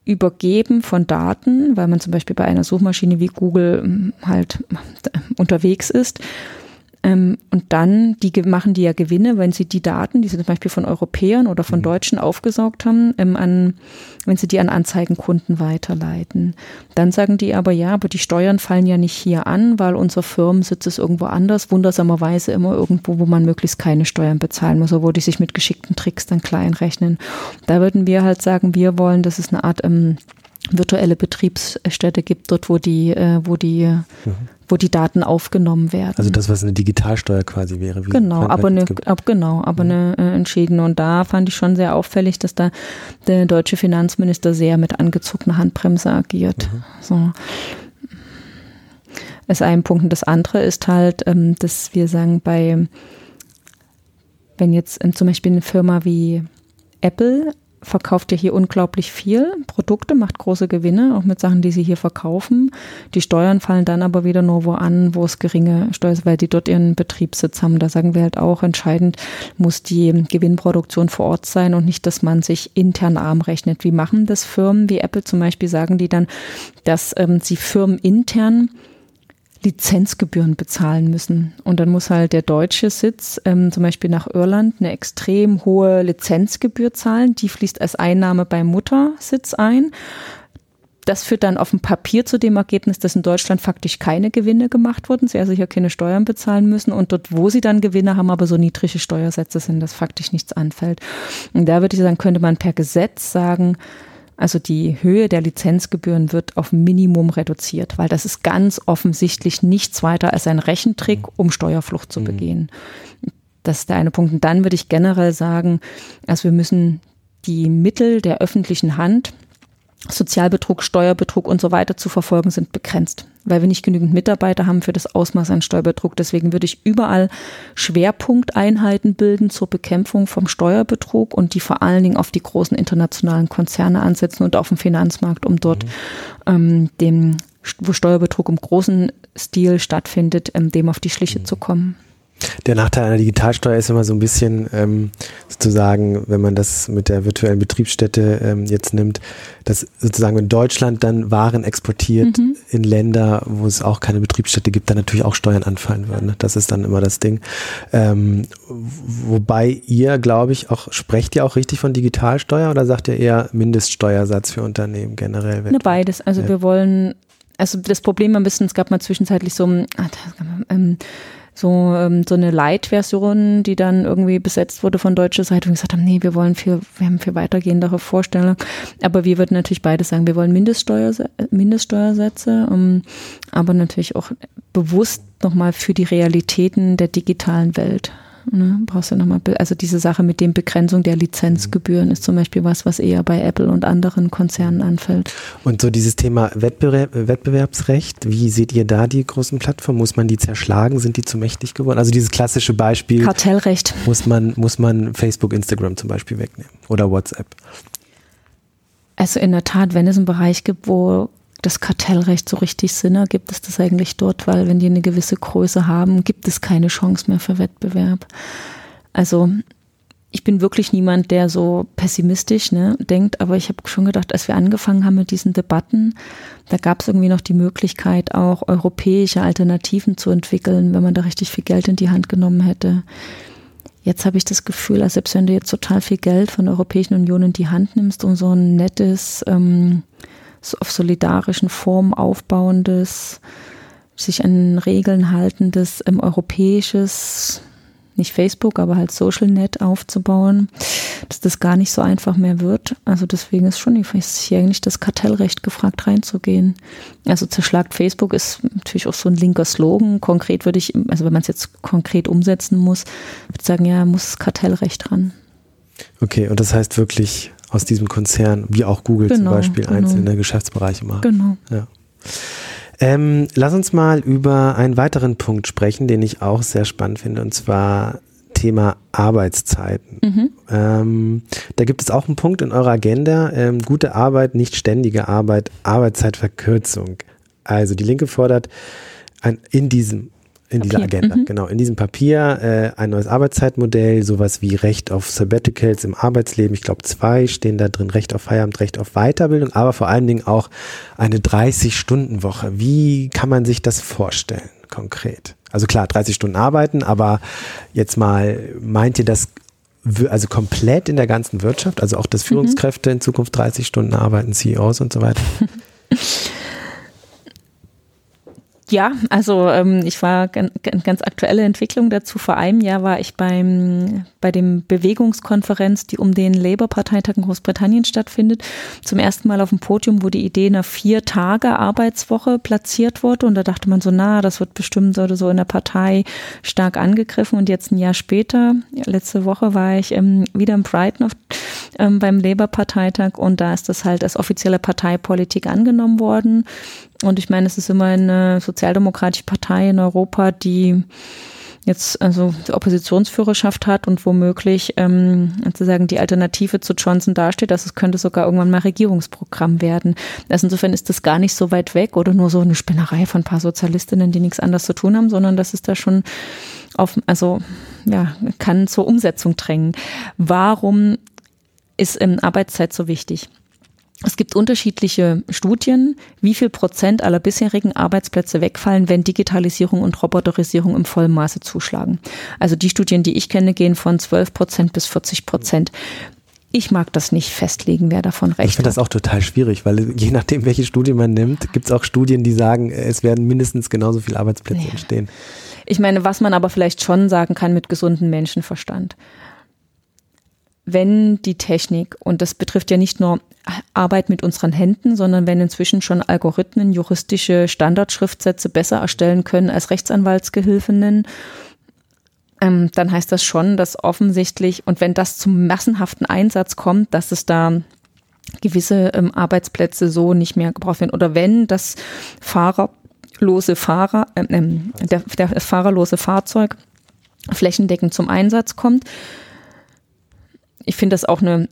Speaker 3: Übergeben von Daten, weil man zum Beispiel bei einer Suchmaschine wie Google ähm, halt [laughs] unterwegs ist. Ähm, und dann, die machen die ja Gewinne, wenn sie die Daten, die sie zum Beispiel von Europäern oder von mhm. Deutschen aufgesaugt haben, ähm, an, wenn sie die an Anzeigenkunden weiterleiten. Dann sagen die aber, ja, aber die Steuern fallen ja nicht hier an, weil unser Firmensitz ist irgendwo anders, wundersamerweise immer irgendwo, wo man möglichst keine Steuern bezahlen muss, obwohl die sich mit geschickten Tricks dann klein rechnen. Da würden wir halt sagen, wir wollen, dass es eine Art ähm, virtuelle Betriebsstätte gibt, dort wo die, äh, wo die, mhm. wo die Daten aufgenommen werden.
Speaker 2: Also das, was eine Digitalsteuer quasi wäre.
Speaker 3: genau, aber eine, ab, genau, aber mhm. eine äh, entschiedene. Und da fand ich schon sehr auffällig, dass da der deutsche Finanzminister sehr mit angezogener Handbremse agiert. Mhm. So. Ist ein Punkt. Und das andere ist halt, ähm, dass wir sagen, bei, wenn jetzt ähm, zum Beispiel eine Firma wie Apple verkauft ja hier unglaublich viel Produkte, macht große Gewinne, auch mit Sachen, die sie hier verkaufen. Die Steuern fallen dann aber wieder nur wo an, wo es geringe Steuern ist, weil die dort ihren Betriebssitz haben. Da sagen wir halt auch, entscheidend muss die Gewinnproduktion vor Ort sein und nicht, dass man sich intern arm rechnet. Wie machen das Firmen wie Apple zum Beispiel? Sagen die dann, dass ähm, sie Firmen intern Lizenzgebühren bezahlen müssen. Und dann muss halt der deutsche Sitz ähm, zum Beispiel nach Irland eine extrem hohe Lizenzgebühr zahlen. Die fließt als Einnahme beim Muttersitz ein. Das führt dann auf dem Papier zu dem Ergebnis, dass in Deutschland faktisch keine Gewinne gemacht wurden, sie also hier keine Steuern bezahlen müssen und dort, wo sie dann Gewinne haben, aber so niedrige Steuersätze sind, dass faktisch nichts anfällt. Und da würde ich sagen, könnte man per Gesetz sagen, also die Höhe der Lizenzgebühren wird auf Minimum reduziert, weil das ist ganz offensichtlich nichts weiter als ein Rechentrick, mhm. um Steuerflucht zu mhm. begehen. Das ist der eine Punkt. Und dann würde ich generell sagen, also wir müssen die Mittel der öffentlichen Hand, Sozialbetrug, Steuerbetrug und so weiter zu verfolgen, sind begrenzt, weil wir nicht genügend Mitarbeiter haben für das Ausmaß an Steuerbetrug. Deswegen würde ich überall Schwerpunkteinheiten bilden zur Bekämpfung vom Steuerbetrug und die vor allen Dingen auf die großen internationalen Konzerne ansetzen und auf dem Finanzmarkt, um dort mhm. ähm, dem, wo Steuerbetrug im großen Stil stattfindet, ähm, dem auf die Schliche mhm. zu kommen.
Speaker 2: Der Nachteil einer Digitalsteuer ist immer so ein bisschen ähm, sozusagen, wenn man das mit der virtuellen Betriebsstätte ähm, jetzt nimmt, dass sozusagen wenn Deutschland dann Waren exportiert mhm. in Länder, wo es auch keine Betriebsstätte gibt, dann natürlich auch Steuern anfallen würden. Ne? Das ist dann immer das Ding. Ähm, wobei ihr, glaube ich, auch sprecht ihr auch richtig von Digitalsteuer oder sagt ihr eher Mindeststeuersatz für Unternehmen generell?
Speaker 3: Ne, beides. Also ja. wir wollen, also das Problem ein bisschen, es gab mal zwischenzeitlich so, ähm, so, ähm, so eine Light-Version, die dann irgendwie besetzt wurde von deutscher Seite und gesagt haben, nee, wir wollen viel, wir haben viel weitergehendere Vorstellungen. Aber wir würden natürlich beides sagen, wir wollen Mindeststeuer, Mindeststeuersätze, ähm, aber natürlich auch bewusst nochmal für die Realitäten der digitalen Welt. Ne? Brauchst du nochmal, also diese Sache mit dem Begrenzung der Lizenzgebühren ist zum Beispiel was, was eher bei Apple und anderen Konzernen anfällt.
Speaker 2: Und so dieses Thema Wettbewerb, Wettbewerbsrecht, wie seht ihr da die großen Plattformen? Muss man die zerschlagen? Sind die zu mächtig geworden? Also dieses klassische Beispiel.
Speaker 3: Kartellrecht.
Speaker 2: Muss man, muss man Facebook, Instagram zum Beispiel wegnehmen oder WhatsApp?
Speaker 3: Also in der Tat, wenn es einen Bereich gibt, wo das Kartellrecht so richtig Sinn ergibt, ist das eigentlich dort, weil wenn die eine gewisse Größe haben, gibt es keine Chance mehr für Wettbewerb. Also ich bin wirklich niemand, der so pessimistisch ne, denkt, aber ich habe schon gedacht, als wir angefangen haben mit diesen Debatten, da gab es irgendwie noch die Möglichkeit, auch europäische Alternativen zu entwickeln, wenn man da richtig viel Geld in die Hand genommen hätte. Jetzt habe ich das Gefühl, als selbst wenn du jetzt total viel Geld von der Europäischen Union in die Hand nimmst, um so ein nettes ähm, auf solidarischen Formen aufbauendes, sich an Regeln haltendes ähm, europäisches, nicht Facebook, aber halt Social Net aufzubauen, dass das gar nicht so einfach mehr wird. Also deswegen ist schon ist hier eigentlich das Kartellrecht gefragt reinzugehen. Also zerschlagt Facebook ist natürlich auch so ein linker Slogan. Konkret würde ich, also wenn man es jetzt konkret umsetzen muss, würde ich sagen, ja, muss das Kartellrecht ran.
Speaker 2: Okay, und das heißt wirklich aus diesem Konzern, wie auch Google genau, zum Beispiel, genau. einzelne Geschäftsbereiche machen.
Speaker 3: Genau.
Speaker 2: Ja. Ähm, lass uns mal über einen weiteren Punkt sprechen, den ich auch sehr spannend finde, und zwar Thema Arbeitszeiten. Mhm. Ähm, da gibt es auch einen Punkt in eurer Agenda, ähm, gute Arbeit, nicht ständige Arbeit, Arbeitszeitverkürzung. Also die Linke fordert ein, in diesem in dieser Agenda, mhm. genau. In diesem Papier äh, ein neues Arbeitszeitmodell, sowas wie Recht auf Sabbaticals im Arbeitsleben. Ich glaube, zwei stehen da drin, Recht auf Feierabend, Recht auf Weiterbildung, aber vor allen Dingen auch eine 30-Stunden-Woche. Wie kann man sich das vorstellen, konkret? Also klar, 30 Stunden arbeiten, aber jetzt mal, meint ihr das also komplett in der ganzen Wirtschaft, also auch, dass mhm. Führungskräfte mhm. in Zukunft 30 Stunden arbeiten, CEOs und so weiter? [laughs]
Speaker 3: Ja, also ähm, ich war ganz, ganz aktuelle Entwicklung dazu. Vor einem Jahr war ich beim bei dem Bewegungskonferenz, die um den Labour-Parteitag in Großbritannien stattfindet, zum ersten Mal auf dem Podium, wo die Idee einer vier Tage Arbeitswoche platziert wurde. Und da dachte man so, na, das wird bestimmt oder so in der Partei stark angegriffen. Und jetzt ein Jahr später, letzte Woche war ich ähm, wieder in Brighton auf, ähm, beim Labour-Parteitag und da ist das halt als offizielle Parteipolitik angenommen worden. Und ich meine, es ist immer eine sozialdemokratische Partei in Europa, die jetzt also die Oppositionsführerschaft hat und womöglich ähm, sozusagen die Alternative zu Johnson dasteht. Also es könnte sogar irgendwann mal Regierungsprogramm werden. Also insofern ist das gar nicht so weit weg oder nur so eine Spinnerei von ein paar Sozialistinnen, die nichts anderes zu tun haben, sondern das ist da schon auf, also ja, kann zur Umsetzung drängen. Warum ist ähm, Arbeitszeit so wichtig? Es gibt unterschiedliche Studien, wie viel Prozent aller bisherigen Arbeitsplätze wegfallen, wenn Digitalisierung und Roboterisierung im vollen Maße zuschlagen. Also die Studien, die ich kenne, gehen von 12 Prozent bis 40 Prozent. Ich mag das nicht festlegen, wer davon recht
Speaker 2: Ich finde das auch total schwierig, weil je nachdem, welche Studie man nimmt, gibt es auch Studien, die sagen, es werden mindestens genauso viele Arbeitsplätze ja. entstehen.
Speaker 3: Ich meine, was man aber vielleicht schon sagen kann mit gesundem Menschenverstand wenn die Technik, und das betrifft ja nicht nur Arbeit mit unseren Händen, sondern wenn inzwischen schon Algorithmen juristische Standardschriftsätze besser erstellen können als Rechtsanwaltsgehilfinnen, ähm, dann heißt das schon, dass offensichtlich, und wenn das zum massenhaften Einsatz kommt, dass es da gewisse ähm, Arbeitsplätze so nicht mehr gebraucht werden. Oder wenn das fahrerlose Fahrer, äh, der, der, das fahrerlose Fahrzeug flächendeckend zum Einsatz kommt, ich finde das auch eine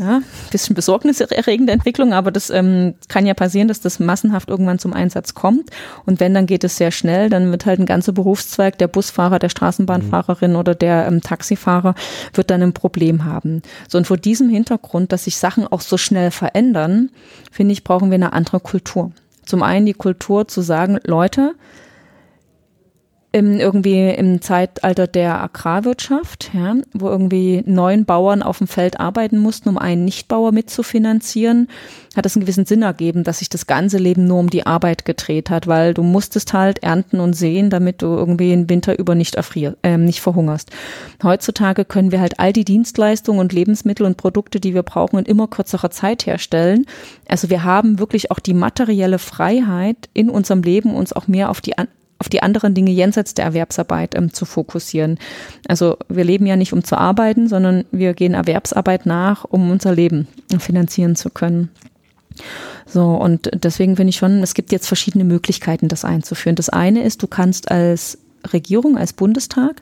Speaker 3: ja, bisschen besorgniserregende Entwicklung, aber das ähm, kann ja passieren, dass das massenhaft irgendwann zum Einsatz kommt. Und wenn, dann geht es sehr schnell. Dann wird halt ein ganzer Berufszweig, der Busfahrer, der Straßenbahnfahrerin oder der ähm, Taxifahrer, wird dann ein Problem haben. So, und vor diesem Hintergrund, dass sich Sachen auch so schnell verändern, finde ich, brauchen wir eine andere Kultur. Zum einen die Kultur zu sagen, Leute, im, irgendwie im Zeitalter der Agrarwirtschaft, ja, wo irgendwie neun Bauern auf dem Feld arbeiten mussten, um einen Nichtbauer mitzufinanzieren, hat es einen gewissen Sinn ergeben, dass sich das ganze Leben nur um die Arbeit gedreht hat, weil du musstest halt ernten und sehen, damit du irgendwie im Winter über nicht, erfrier, äh, nicht verhungerst. Heutzutage können wir halt all die Dienstleistungen und Lebensmittel und Produkte, die wir brauchen, in immer kürzerer Zeit herstellen. Also wir haben wirklich auch die materielle Freiheit in unserem Leben, uns auch mehr auf die auf die anderen Dinge jenseits der Erwerbsarbeit ähm, zu fokussieren. Also wir leben ja nicht, um zu arbeiten, sondern wir gehen Erwerbsarbeit nach, um unser Leben finanzieren zu können. So, und deswegen finde ich schon, es gibt jetzt verschiedene Möglichkeiten, das einzuführen. Das eine ist, du kannst als Regierung, als Bundestag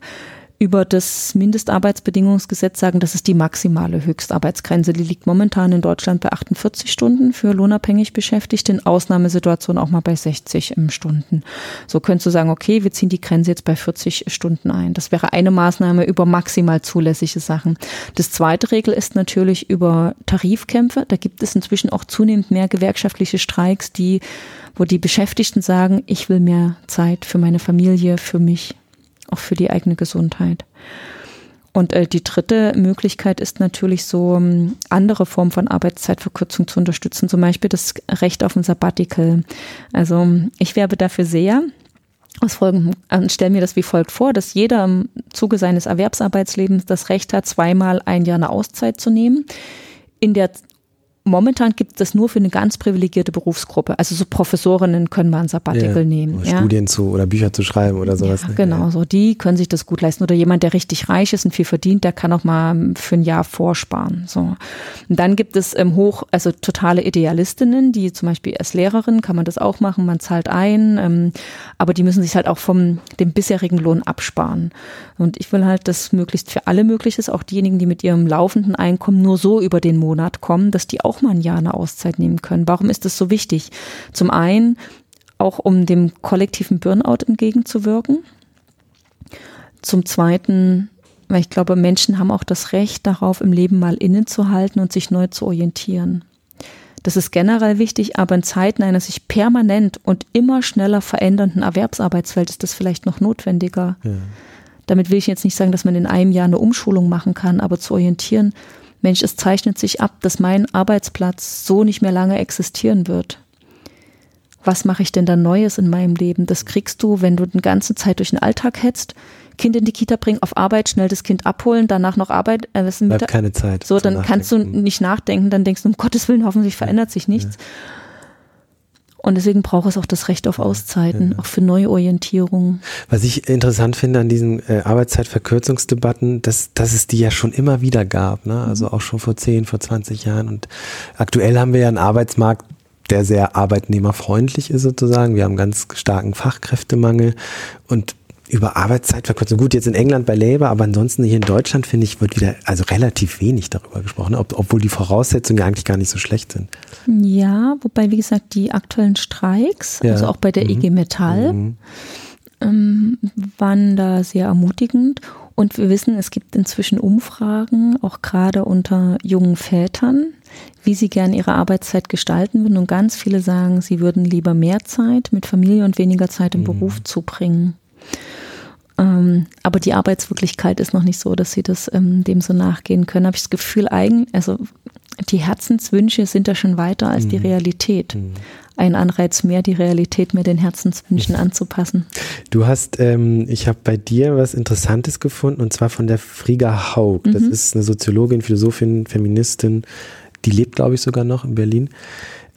Speaker 3: über das Mindestarbeitsbedingungsgesetz sagen, das ist die maximale Höchstarbeitsgrenze. Die liegt momentan in Deutschland bei 48 Stunden für lohnabhängig Beschäftigte, in Ausnahmesituationen auch mal bei 60 Stunden. So könntest du sagen, okay, wir ziehen die Grenze jetzt bei 40 Stunden ein. Das wäre eine Maßnahme über maximal zulässige Sachen. Das zweite Regel ist natürlich über Tarifkämpfe. Da gibt es inzwischen auch zunehmend mehr gewerkschaftliche Streiks, die, wo die Beschäftigten sagen, ich will mehr Zeit für meine Familie, für mich auch für die eigene Gesundheit. Und äh, die dritte Möglichkeit ist natürlich so, um, andere Formen von Arbeitszeitverkürzung zu unterstützen, zum Beispiel das Recht auf ein Sabbatical. Also ich werbe dafür sehr. Aus folgendem, äh, stelle mir das wie folgt vor, dass jeder im Zuge seines Erwerbsarbeitslebens das Recht hat, zweimal ein Jahr eine Auszeit zu nehmen. In der momentan gibt es das nur für eine ganz privilegierte Berufsgruppe. Also so Professorinnen können mal ein Sabbatical ja, nehmen.
Speaker 2: Ja. Studien zu oder Bücher zu schreiben oder sowas.
Speaker 3: Ja, ne? genau, ja. so die können sich das gut leisten. Oder jemand, der richtig reich ist und viel verdient, der kann auch mal für ein Jahr vorsparen. So. Und dann gibt es ähm, hoch, also totale Idealistinnen, die zum Beispiel als Lehrerin kann man das auch machen, man zahlt ein, ähm, aber die müssen sich halt auch vom dem bisherigen Lohn absparen. Und ich will halt, dass möglichst für alle möglich ist, auch diejenigen, die mit ihrem laufenden Einkommen nur so über den Monat kommen, dass die auch auch mal ein Jahr eine Auszeit nehmen können. Warum ist das so wichtig? Zum einen auch um dem kollektiven Burnout entgegenzuwirken. Zum zweiten, weil ich glaube, Menschen haben auch das Recht darauf, im Leben mal innezuhalten und sich neu zu orientieren. Das ist generell wichtig, aber in Zeiten eines sich permanent und immer schneller verändernden Erwerbsarbeitsfeld ist das vielleicht noch notwendiger. Ja. Damit will ich jetzt nicht sagen, dass man in einem Jahr eine Umschulung machen kann, aber zu orientieren, Mensch, es zeichnet sich ab, dass mein Arbeitsplatz so nicht mehr lange existieren wird. Was mache ich denn da Neues in meinem Leben? Das kriegst du, wenn du die ganze Zeit durch den Alltag hetzt, Kind in die Kita bringen, auf Arbeit, schnell das Kind abholen, danach noch Arbeit.
Speaker 2: Äh, Bleibt keine Zeit.
Speaker 3: So, dann kannst du nicht nachdenken, dann denkst du, um Gottes Willen, hoffentlich verändert sich nichts. Ja. Und deswegen braucht es auch das Recht auf Auszeiten, ja. auch für Neuorientierung.
Speaker 2: Was ich interessant finde an diesen äh, Arbeitszeitverkürzungsdebatten, dass, dass es die ja schon immer wieder gab, ne? also mhm. auch schon vor 10, vor 20 Jahren. Und aktuell haben wir ja einen Arbeitsmarkt, der sehr arbeitnehmerfreundlich ist sozusagen. Wir haben ganz starken Fachkräftemangel und über Arbeitszeitverkürzung. Gut, jetzt in England bei Labour, aber ansonsten hier in Deutschland, finde ich, wird wieder also relativ wenig darüber gesprochen, ob, obwohl die Voraussetzungen ja eigentlich gar nicht so schlecht sind.
Speaker 3: Ja, wobei, wie gesagt, die aktuellen Streiks, ja. also auch bei der mhm. IG Metall, mhm. ähm, waren da sehr ermutigend. Und wir wissen, es gibt inzwischen Umfragen, auch gerade unter jungen Vätern, wie sie gern ihre Arbeitszeit gestalten würden. Und ganz viele sagen, sie würden lieber mehr Zeit mit Familie und weniger Zeit im mhm. Beruf zubringen. Ähm, aber die Arbeitswirklichkeit ist noch nicht so, dass sie das ähm, dem so nachgehen können. Habe ich das Gefühl, eigentlich, also die Herzenswünsche sind da schon weiter als mhm. die Realität. Mhm. Ein Anreiz mehr, die Realität mehr den Herzenswünschen mhm. anzupassen.
Speaker 2: Du hast, ähm, ich habe bei dir was Interessantes gefunden und zwar von der Friga Haug. Das mhm. ist eine Soziologin, Philosophin, Feministin, die lebt, glaube ich, sogar noch in Berlin.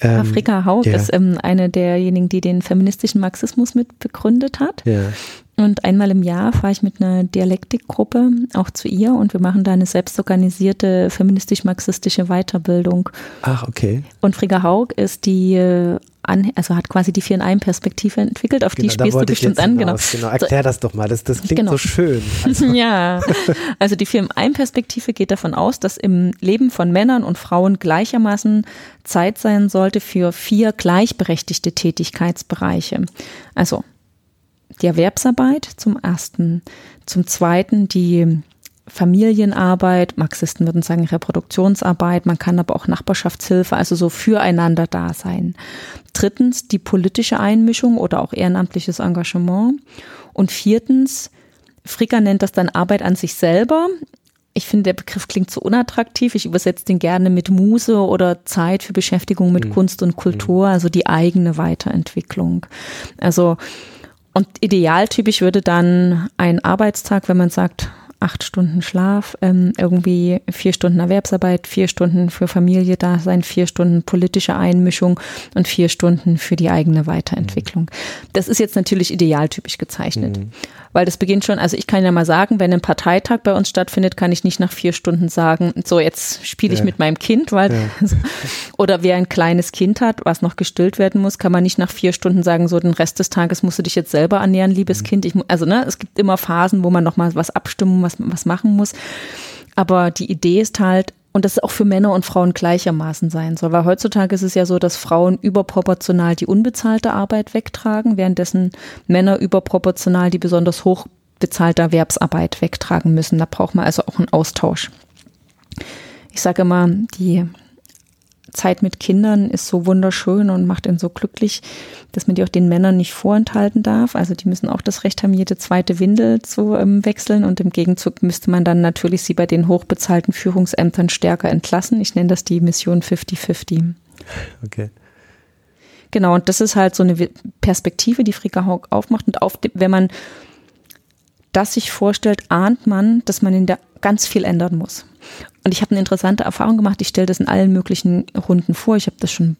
Speaker 3: Ähm, Afrika Haug ja. ist ähm, eine derjenigen, die den feministischen Marxismus mit begründet hat. Ja. Und einmal im Jahr fahre ich mit einer Dialektikgruppe auch zu ihr und wir machen da eine selbstorganisierte feministisch-marxistische Weiterbildung.
Speaker 2: Ach, okay.
Speaker 3: Und Frigga Haug ist die äh, also hat quasi die vier in einem Perspektive entwickelt, auf genau, die spielst du bestimmt an.
Speaker 2: Genau. genau. Erklär das doch mal, das, das klingt genau. so schön.
Speaker 3: Also. [laughs] ja, also die vier in einem Perspektive geht davon aus, dass im Leben von Männern und Frauen gleichermaßen Zeit sein sollte für vier gleichberechtigte Tätigkeitsbereiche. Also die Erwerbsarbeit zum ersten, zum zweiten die Familienarbeit, Marxisten würden sagen Reproduktionsarbeit, man kann aber auch Nachbarschaftshilfe, also so füreinander da sein. Drittens die politische Einmischung oder auch ehrenamtliches Engagement. Und viertens, Fricker nennt das dann Arbeit an sich selber. Ich finde, der Begriff klingt zu unattraktiv. Ich übersetze den gerne mit Muse oder Zeit für Beschäftigung mit mhm. Kunst und Kultur, also die eigene Weiterentwicklung. Also und idealtypisch würde dann ein Arbeitstag, wenn man sagt, acht Stunden Schlaf, ähm, irgendwie vier Stunden Erwerbsarbeit, vier Stunden für Familie da sein, vier Stunden politische Einmischung und vier Stunden für die eigene Weiterentwicklung. Das ist jetzt natürlich idealtypisch gezeichnet. Mhm weil das beginnt schon, also ich kann ja mal sagen, wenn ein Parteitag bei uns stattfindet, kann ich nicht nach vier Stunden sagen, so jetzt spiele ich ja. mit meinem Kind, weil ja. [laughs] oder wer ein kleines Kind hat, was noch gestillt werden muss, kann man nicht nach vier Stunden sagen, so den Rest des Tages musst du dich jetzt selber ernähren, liebes mhm. Kind. Ich, also ne, es gibt immer Phasen, wo man noch mal was abstimmen, was was machen muss. Aber die Idee ist halt, und das auch für Männer und Frauen gleichermaßen sein soll. Weil heutzutage ist es ja so, dass Frauen überproportional die unbezahlte Arbeit wegtragen, währenddessen Männer überproportional die besonders hoch bezahlte Erwerbsarbeit wegtragen müssen. Da braucht man also auch einen Austausch. Ich sage immer, die Zeit mit Kindern ist so wunderschön und macht ihn so glücklich, dass man die auch den Männern nicht vorenthalten darf. Also die müssen auch das Recht haben, jede zweite Windel zu ähm, wechseln und im Gegenzug müsste man dann natürlich sie bei den hochbezahlten Führungsämtern stärker entlassen. Ich nenne das die Mission 50-50.
Speaker 2: Okay.
Speaker 3: Genau, und das ist halt so eine Perspektive, die Frika Haug aufmacht. Und auf, wenn man das sich vorstellt, ahnt man, dass man in der ganz viel ändern muss. Und ich habe eine interessante Erfahrung gemacht. Ich stelle das in allen möglichen Runden vor. Ich habe das schon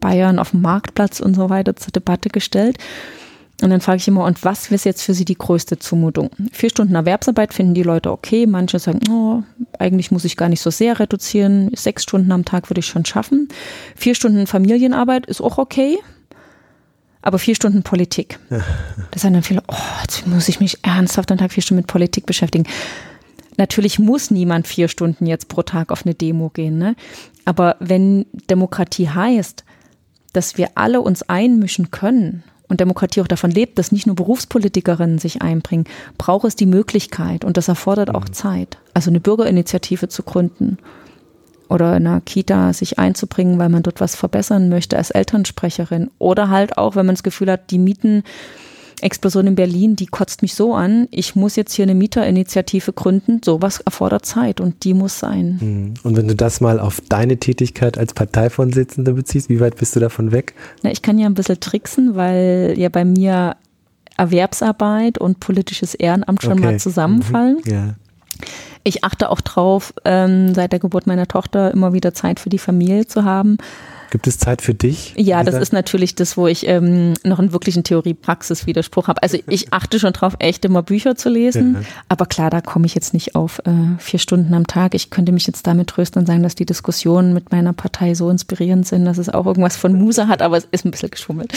Speaker 3: Bayern auf dem Marktplatz und so weiter zur Debatte gestellt. Und dann frage ich immer, und was ist jetzt für Sie die größte Zumutung? Vier Stunden Erwerbsarbeit finden die Leute okay. Manche sagen, oh, eigentlich muss ich gar nicht so sehr reduzieren. Sechs Stunden am Tag würde ich schon schaffen. Vier Stunden Familienarbeit ist auch okay. Aber vier Stunden Politik. Das sagen dann viele, oh, jetzt muss ich mich ernsthaft am Tag vier Stunden mit Politik beschäftigen. Natürlich muss niemand vier Stunden jetzt pro Tag auf eine Demo gehen, ne? Aber wenn Demokratie heißt, dass wir alle uns einmischen können und Demokratie auch davon lebt, dass nicht nur Berufspolitikerinnen sich einbringen, braucht es die Möglichkeit und das erfordert auch mhm. Zeit. Also eine Bürgerinitiative zu gründen oder in einer Kita sich einzubringen, weil man dort was verbessern möchte als Elternsprecherin oder halt auch, wenn man das Gefühl hat, die Mieten Explosion in Berlin, die kotzt mich so an. Ich muss jetzt hier eine Mieterinitiative gründen. Sowas erfordert Zeit und die muss sein.
Speaker 2: Mhm. Und wenn du das mal auf deine Tätigkeit als Parteivorsitzende beziehst, wie weit bist du davon weg?
Speaker 3: Na, ich kann ja ein bisschen tricksen, weil ja bei mir Erwerbsarbeit und politisches Ehrenamt schon okay. mal zusammenfallen. Mhm. Ja. Ich achte auch drauf, ähm, seit der Geburt meiner Tochter immer wieder Zeit für die Familie zu haben.
Speaker 2: Gibt es Zeit für dich?
Speaker 3: Ja, das ist natürlich das, wo ich ähm, noch einen wirklichen Theorie-Praxis-Widerspruch habe. Also ich achte schon drauf, echt immer Bücher zu lesen. Ja. Aber klar, da komme ich jetzt nicht auf äh, vier Stunden am Tag. Ich könnte mich jetzt damit trösten und sagen, dass die Diskussionen mit meiner Partei so inspirierend sind, dass es auch irgendwas von Muse hat, aber es ist ein bisschen geschummelt.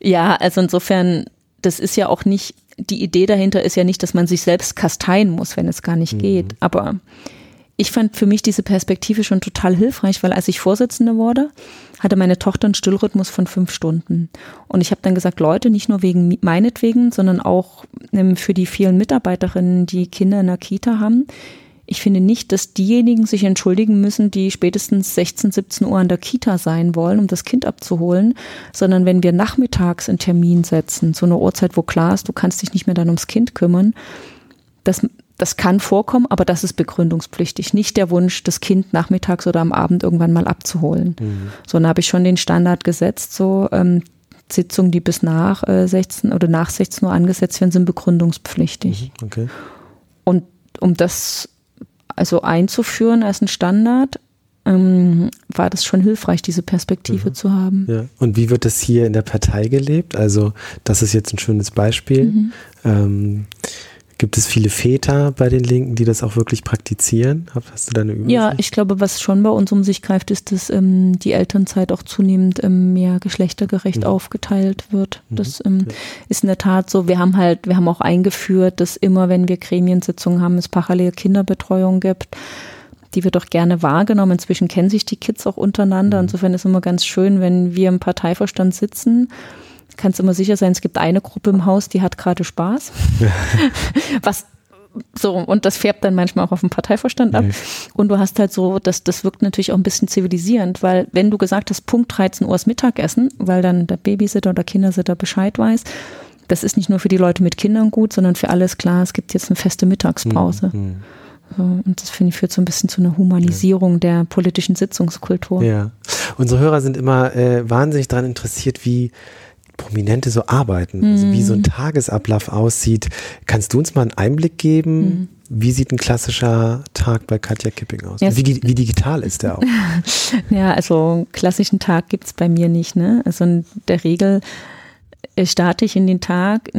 Speaker 3: Ja, also insofern, das ist ja auch nicht, die Idee dahinter ist ja nicht, dass man sich selbst kasteien muss, wenn es gar nicht mhm. geht. Aber ich fand für mich diese Perspektive schon total hilfreich, weil als ich Vorsitzende wurde, hatte meine Tochter einen Stillrhythmus von fünf Stunden. Und ich habe dann gesagt, Leute, nicht nur wegen meinetwegen, sondern auch ähm, für die vielen Mitarbeiterinnen, die Kinder in der Kita haben. Ich finde nicht, dass diejenigen sich entschuldigen müssen, die spätestens 16, 17 Uhr an der Kita sein wollen, um das Kind abzuholen, sondern wenn wir nachmittags einen Termin setzen, zu einer Uhrzeit, wo klar ist, du kannst dich nicht mehr dann ums Kind kümmern, das, das kann vorkommen, aber das ist begründungspflichtig. Nicht der Wunsch, das Kind nachmittags oder am Abend irgendwann mal abzuholen. Mhm. So, dann habe ich schon den Standard gesetzt, so ähm, Sitzungen, die bis nach äh, 16 oder nach 16 Uhr angesetzt werden, sind begründungspflichtig.
Speaker 2: Mhm, okay.
Speaker 3: Und um das also einzuführen als ein Standard, ähm, war das schon hilfreich, diese Perspektive mhm. zu haben.
Speaker 2: Ja. Und wie wird das hier in der Partei gelebt? Also das ist jetzt ein schönes Beispiel. Mhm. Ähm, Gibt es viele Väter bei den Linken, die das auch wirklich praktizieren? Hast du da eine Übersicht?
Speaker 3: Ja, ich glaube, was schon bei uns um sich greift, ist, dass ähm, die Elternzeit auch zunehmend ähm, mehr geschlechtergerecht mhm. aufgeteilt wird. Mhm. Das ähm, ja. ist in der Tat so. Wir haben halt, wir haben auch eingeführt, dass immer, wenn wir Gremiensitzungen haben, es parallel Kinderbetreuung gibt die wird auch gerne wahrgenommen. Inzwischen kennen sich die Kids auch untereinander. Mhm. Insofern ist es immer ganz schön, wenn wir im Parteivorstand sitzen kannst immer sicher sein, es gibt eine Gruppe im Haus, die hat gerade Spaß. [laughs] Was so, und das färbt dann manchmal auch auf den Parteivorstand ab. Nee. Und du hast halt so, das, das wirkt natürlich auch ein bisschen zivilisierend, weil wenn du gesagt hast, Punkt 13 Uhr ist Mittagessen, weil dann der Babysitter oder Kindersitter Bescheid weiß, das ist nicht nur für die Leute mit Kindern gut, sondern für alles klar, es gibt jetzt eine feste Mittagspause. Mhm. So, und das finde ich führt so ein bisschen zu einer Humanisierung ja. der politischen Sitzungskultur.
Speaker 2: Ja. Unsere Hörer sind immer äh, wahnsinnig daran interessiert, wie Prominente so arbeiten, mhm. also wie so ein mhm. Tagesablauf aussieht. Kannst du uns mal einen Einblick geben? Mhm. Wie sieht ein klassischer Tag bei Katja Kipping aus? Ja, wie, wie, digital ist der auch? [laughs]
Speaker 3: ja, also einen klassischen Tag gibt es bei mir nicht. Ne? Also in der Regel äh, starte ich in den Tag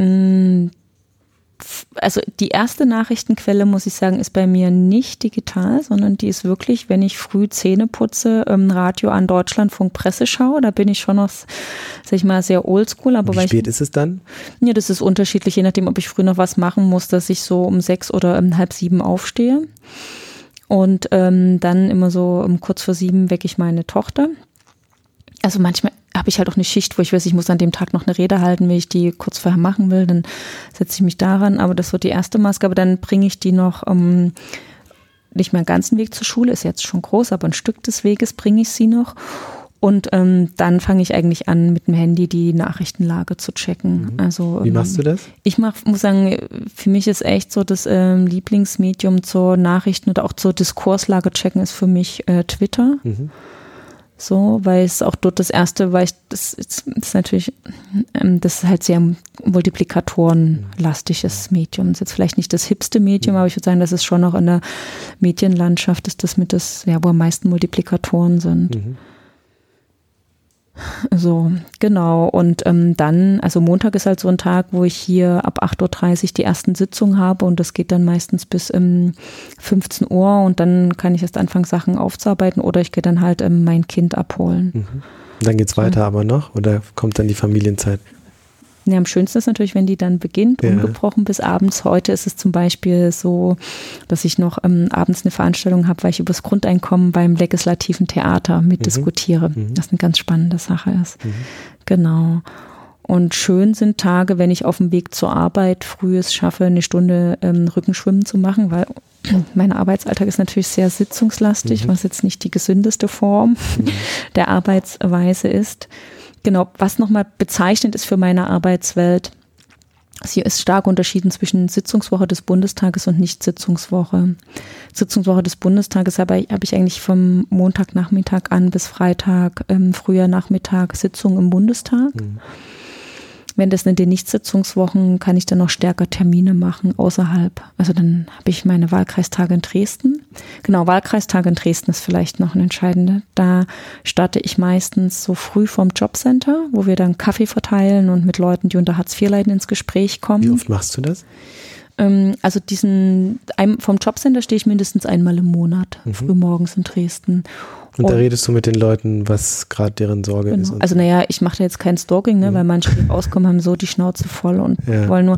Speaker 3: also die erste Nachrichtenquelle, muss ich sagen, ist bei mir nicht digital, sondern die ist wirklich, wenn ich früh Zähne putze, ähm, Radio an Deutschlandfunk Presseschau. Da bin ich schon noch, sag ich mal, sehr oldschool. Aber
Speaker 2: Wie spät ich, ist es dann?
Speaker 3: Ja, das ist unterschiedlich, je nachdem, ob ich früh noch was machen muss, dass ich so um sechs oder um halb sieben aufstehe. Und ähm, dann immer so um kurz vor sieben wecke ich meine Tochter. Also manchmal habe ich halt auch eine Schicht, wo ich weiß, ich muss an dem Tag noch eine Rede halten, wenn ich die kurz vorher machen will, dann setze ich mich daran. Aber das wird die erste Maske, aber dann bringe ich die noch ähm, nicht meinen ganzen Weg zur Schule, ist jetzt schon groß, aber ein Stück des Weges bringe ich sie noch. Und ähm, dann fange ich eigentlich an, mit dem Handy die Nachrichtenlage zu checken. Mhm. Also,
Speaker 2: Wie machst du das?
Speaker 3: Ich mach, muss sagen, für mich ist echt so das ähm, Lieblingsmedium zur Nachrichten oder auch zur Diskurslage checken ist für mich äh, Twitter. Mhm. So, weil es auch dort das erste, weil ich, das, das ist natürlich, ähm, das ist halt sehr multiplikatorenlastiges Medium. Das ist jetzt vielleicht nicht das hipste Medium, aber ich würde sagen, das ist schon noch in der Medienlandschaft, ist das mit das, ja, wo am meisten Multiplikatoren sind. Mhm. [laughs] So, genau. Und ähm, dann, also Montag ist halt so ein Tag, wo ich hier ab 8.30 Uhr die ersten Sitzungen habe und das geht dann meistens bis ähm, 15 Uhr und dann kann ich erst anfangen, Sachen aufzuarbeiten oder ich gehe dann halt ähm, mein Kind abholen.
Speaker 2: Mhm. Dann geht's weiter aber noch oder kommt dann die Familienzeit?
Speaker 3: Ja, am schönsten ist natürlich, wenn die dann beginnt, ja. ungebrochen bis abends. Heute ist es zum Beispiel so, dass ich noch ähm, abends eine Veranstaltung habe, weil ich über das Grundeinkommen beim legislativen Theater mitdiskutiere. Mhm. Das eine ganz spannende Sache ist. Mhm. Genau. Und schön sind Tage, wenn ich auf dem Weg zur Arbeit früh es schaffe, eine Stunde ähm, Rückenschwimmen zu machen, weil [clears throat] mein Arbeitsalltag ist natürlich sehr sitzungslastig, mhm. was jetzt nicht die gesündeste Form mhm. [laughs] der Arbeitsweise ist. Genau, was nochmal bezeichnend ist für meine Arbeitswelt, sie ist stark unterschieden zwischen Sitzungswoche des Bundestages und Nicht-Sitzungswoche. Sitzungswoche des Bundestages habe ich, habe ich eigentlich vom Montagnachmittag an bis Freitag, ähm, früher Nachmittag Sitzung im Bundestag. Mhm. Wenn das in den Nichtsitzungswochen kann ich dann noch stärker Termine machen außerhalb. Also dann habe ich meine Wahlkreistage in Dresden. Genau, Wahlkreistage in Dresden ist vielleicht noch ein entscheidender. Da starte ich meistens so früh vom Jobcenter, wo wir dann Kaffee verteilen und mit Leuten, die unter Hartz IV leiden, ins Gespräch kommen.
Speaker 2: Wie oft machst du das?
Speaker 3: Ähm, also diesen vom Jobcenter stehe ich mindestens einmal im Monat, mhm. frühmorgens in Dresden.
Speaker 2: Und, und da redest du mit den Leuten, was gerade deren Sorge genau. ist.
Speaker 3: Also naja, ich mache da jetzt kein Stalking, ne, mhm. weil manche, die rauskommen, haben so die Schnauze voll und ja. wollen nur,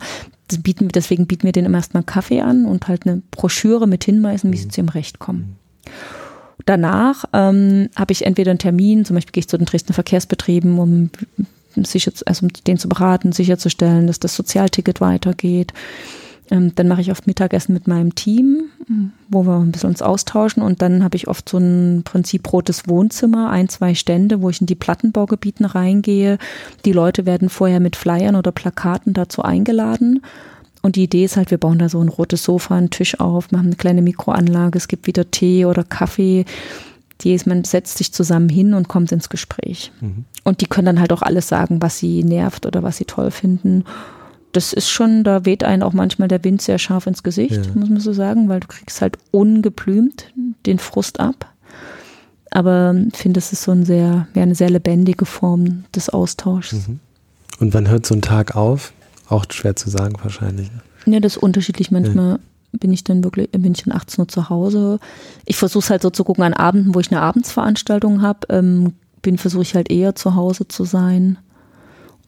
Speaker 3: bieten, deswegen bieten wir denen immer erstmal Kaffee an und halt eine Broschüre mit Hinweisen, wie mhm. sie zu ihrem Recht kommen. Danach ähm, habe ich entweder einen Termin, zum Beispiel gehe ich zu den Dresdner Verkehrsbetrieben, um sicher, also um den zu beraten, sicherzustellen, dass das Sozialticket weitergeht. Ähm, dann mache ich oft Mittagessen mit meinem Team, wo wir ein bisschen uns austauschen. Und dann habe ich oft so ein Prinzip rotes Wohnzimmer, ein, zwei Stände, wo ich in die Plattenbaugebieten reingehe. Die Leute werden vorher mit Flyern oder Plakaten dazu eingeladen. Und die Idee ist halt, wir bauen da so ein rotes Sofa, einen Tisch auf, machen eine kleine Mikroanlage, es gibt wieder Tee oder Kaffee. Die ist, man setzt sich zusammen hin und kommt ins Gespräch. Mhm. Und die können dann halt auch alles sagen, was sie nervt oder was sie toll finden das ist schon, da weht einen auch manchmal der Wind sehr scharf ins Gesicht, ja. muss man so sagen, weil du kriegst halt ungeblümt den Frust ab. Aber ich finde, es ist so ein sehr, ja, eine sehr lebendige Form des Austauschs. Mhm.
Speaker 2: Und wann hört so ein Tag auf? Auch schwer zu sagen wahrscheinlich.
Speaker 3: Ja, das ist unterschiedlich. Manchmal ja. bin ich dann wirklich, bin ich dann 18 Uhr zu Hause. Ich versuche es halt so zu gucken an Abenden, wo ich eine Abendsveranstaltung habe, ähm, bin versuche ich halt eher zu Hause zu sein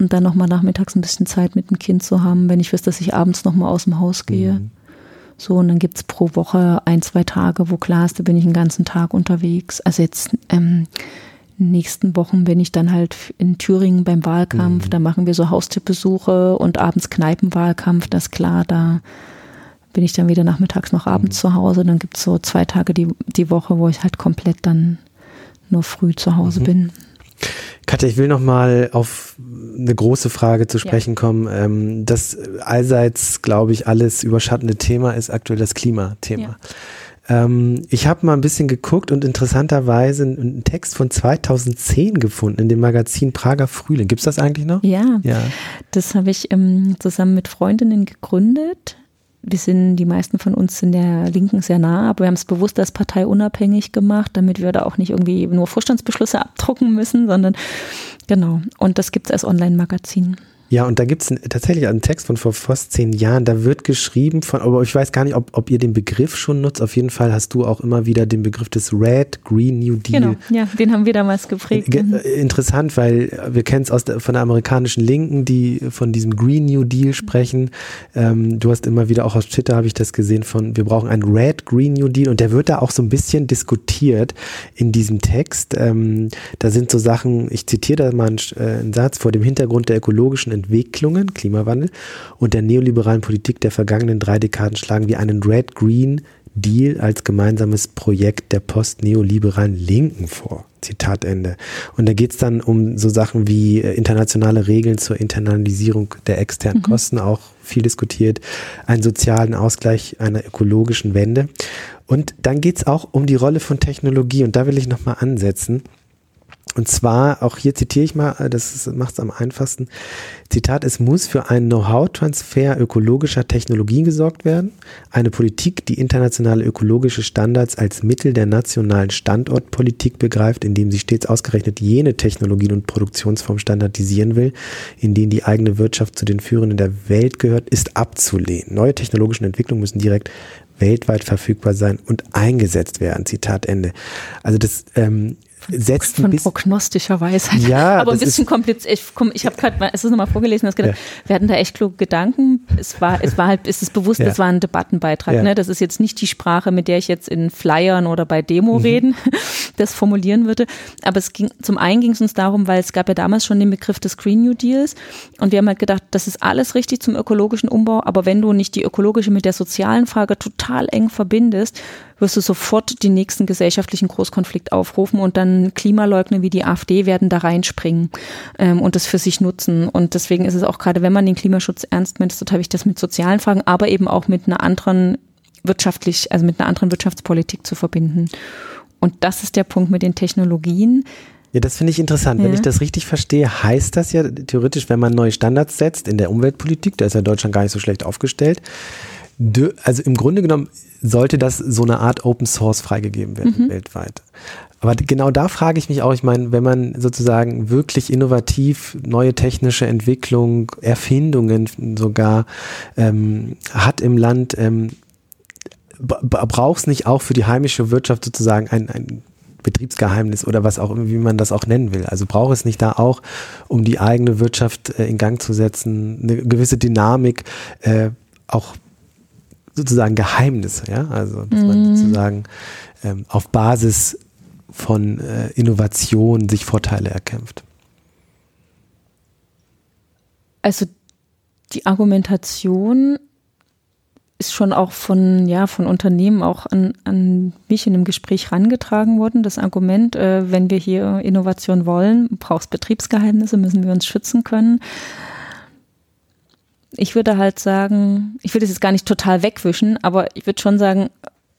Speaker 3: und dann nochmal nachmittags ein bisschen Zeit mit dem Kind zu haben, wenn ich weiß, dass ich abends nochmal aus dem Haus gehe. Mhm. So, und dann gibt es pro Woche ein, zwei Tage, wo klar ist, da bin ich den ganzen Tag unterwegs. Also jetzt ähm, nächsten Wochen bin ich dann halt in Thüringen beim Wahlkampf, mhm. da machen wir so Haustierbesuche und abends Kneipenwahlkampf, das ist klar, da bin ich dann wieder nachmittags noch abends mhm. zu Hause. Dann gibt es so zwei Tage die, die Woche, wo ich halt komplett dann nur früh zu Hause mhm. bin.
Speaker 2: Katja, ich will noch mal auf eine große Frage zu sprechen ja. kommen. Ähm, das allseits, glaube ich, alles überschattende Thema ist aktuell das Klimathema. Ja. Ähm, ich habe mal ein bisschen geguckt und interessanterweise einen Text von 2010 gefunden in dem Magazin Prager Frühling. Gibt es das eigentlich noch?
Speaker 3: Ja, ja. das habe ich ähm, zusammen mit Freundinnen gegründet wir sind, die meisten von uns sind der Linken sehr nah, aber wir haben es bewusst als Partei unabhängig gemacht, damit wir da auch nicht irgendwie nur Vorstandsbeschlüsse abdrucken müssen, sondern genau. Und das gibt es als Online-Magazin.
Speaker 2: Ja, und da gibt es tatsächlich einen Text von vor fast zehn Jahren, da wird geschrieben von, aber ich weiß gar nicht, ob, ob ihr den Begriff schon nutzt. Auf jeden Fall hast du auch immer wieder den Begriff des Red Green New Deal. Genau,
Speaker 3: ja, den haben wir damals geprägt.
Speaker 2: Mhm. Interessant, weil wir kennen es der, von der amerikanischen Linken, die von diesem Green New Deal sprechen. Ähm, du hast immer wieder, auch aus Twitter habe ich das gesehen, von wir brauchen einen Red Green New Deal und der wird da auch so ein bisschen diskutiert in diesem Text. Ähm, da sind so Sachen, ich zitiere da mal einen, äh, einen Satz, vor dem Hintergrund der ökologischen Entwicklungen, Klimawandel und der neoliberalen Politik der vergangenen drei Dekaden schlagen wir einen Red-Green Deal als gemeinsames Projekt der post-neoliberalen Linken vor. Zitat Ende. Und da geht es dann um so Sachen wie äh, internationale Regeln zur Internalisierung der externen mhm. Kosten, auch viel diskutiert, einen sozialen Ausgleich einer ökologischen Wende. Und dann geht es auch um die Rolle von Technologie. Und da will ich nochmal ansetzen. Und zwar, auch hier zitiere ich mal, das macht es am einfachsten. Zitat, es muss für einen Know-how-Transfer ökologischer Technologien gesorgt werden. Eine Politik, die internationale ökologische Standards als Mittel der nationalen Standortpolitik begreift, indem sie stets ausgerechnet jene Technologien und Produktionsformen standardisieren will, in denen die eigene Wirtschaft zu den führenden der Welt gehört, ist abzulehnen. Neue technologische Entwicklungen müssen direkt weltweit verfügbar sein und eingesetzt werden. Zitat Ende. Also das ähm, setzt
Speaker 3: von prognostischer Weisheit. Ja, [laughs] aber ein bisschen kompliziert. Ich, komm, ich habe gerade es ist nochmal vorgelesen, hast gedacht, ja. wir hatten da echt kluge Gedanken. Es war, es war halt, es ist bewusst, ja. es war ein Debattenbeitrag. Ja. Ne? Das ist jetzt nicht die Sprache, mit der ich jetzt in Flyern oder bei Demo mhm. reden, [laughs] das formulieren würde. Aber es ging, zum einen ging es uns darum, weil es gab ja damals schon den Begriff des Green New Deals und wir haben halt gedacht, das ist alles richtig zum ökologischen Umbau, aber wenn du nicht die ökologische mit der sozialen Frage total eng verbindest, wirst du sofort den nächsten gesellschaftlichen Großkonflikt aufrufen und dann Klimaleugner wie die AfD werden da reinspringen ähm, und das für sich nutzen. Und deswegen ist es auch gerade, wenn man den Klimaschutz ernst meint, so habe ich das mit sozialen Fragen, aber eben auch mit einer anderen wirtschaftlich, also mit einer anderen Wirtschaftspolitik zu verbinden. Und das ist der Punkt mit den Technologien.
Speaker 2: Ja, das finde ich interessant. Ja. Wenn ich das richtig verstehe, heißt das ja theoretisch, wenn man neue Standards setzt in der Umweltpolitik, da ist ja Deutschland gar nicht so schlecht aufgestellt, also im Grunde genommen sollte das so eine Art Open Source freigegeben werden mhm. weltweit. Aber genau da frage ich mich auch, ich meine, wenn man sozusagen wirklich innovativ neue technische Entwicklung, Erfindungen sogar ähm, hat im Land, ähm, braucht es nicht auch für die heimische Wirtschaft sozusagen ein, ein Betriebsgeheimnis oder was auch wie man das auch nennen will. Also braucht es nicht da auch, um die eigene Wirtschaft äh, in Gang zu setzen, eine gewisse Dynamik äh, auch sozusagen Geheimnisse, ja, also dass man
Speaker 3: Mhm.
Speaker 2: sozusagen ähm, auf Basis von äh, Innovation sich Vorteile erkämpft.
Speaker 3: Also die Argumentation ist schon auch von, ja, von Unternehmen auch an, an mich in einem Gespräch rangetragen worden. Das Argument, äh, wenn wir hier Innovation wollen, braucht es Betriebsgeheimnisse, müssen wir uns schützen können. Ich würde halt sagen, ich würde es jetzt gar nicht total wegwischen, aber ich würde schon sagen,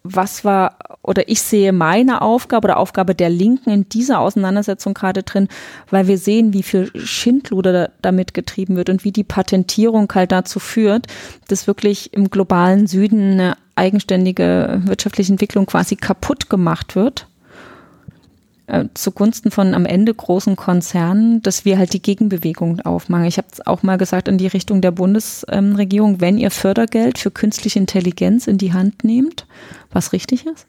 Speaker 3: was war, oder ich sehe meine Aufgabe oder Aufgabe der Linken in dieser Auseinandersetzung gerade drin, weil wir sehen, wie viel Schindluder da, damit getrieben wird und wie die Patentierung halt dazu führt, dass wirklich im globalen Süden eine eigenständige wirtschaftliche Entwicklung quasi kaputt gemacht wird äh, zugunsten von am Ende großen Konzernen, dass wir halt die Gegenbewegung aufmachen. Ich habe es auch mal gesagt in die Richtung der Bundesregierung, wenn ihr Fördergeld für künstliche Intelligenz in die Hand nehmt, was richtig ist,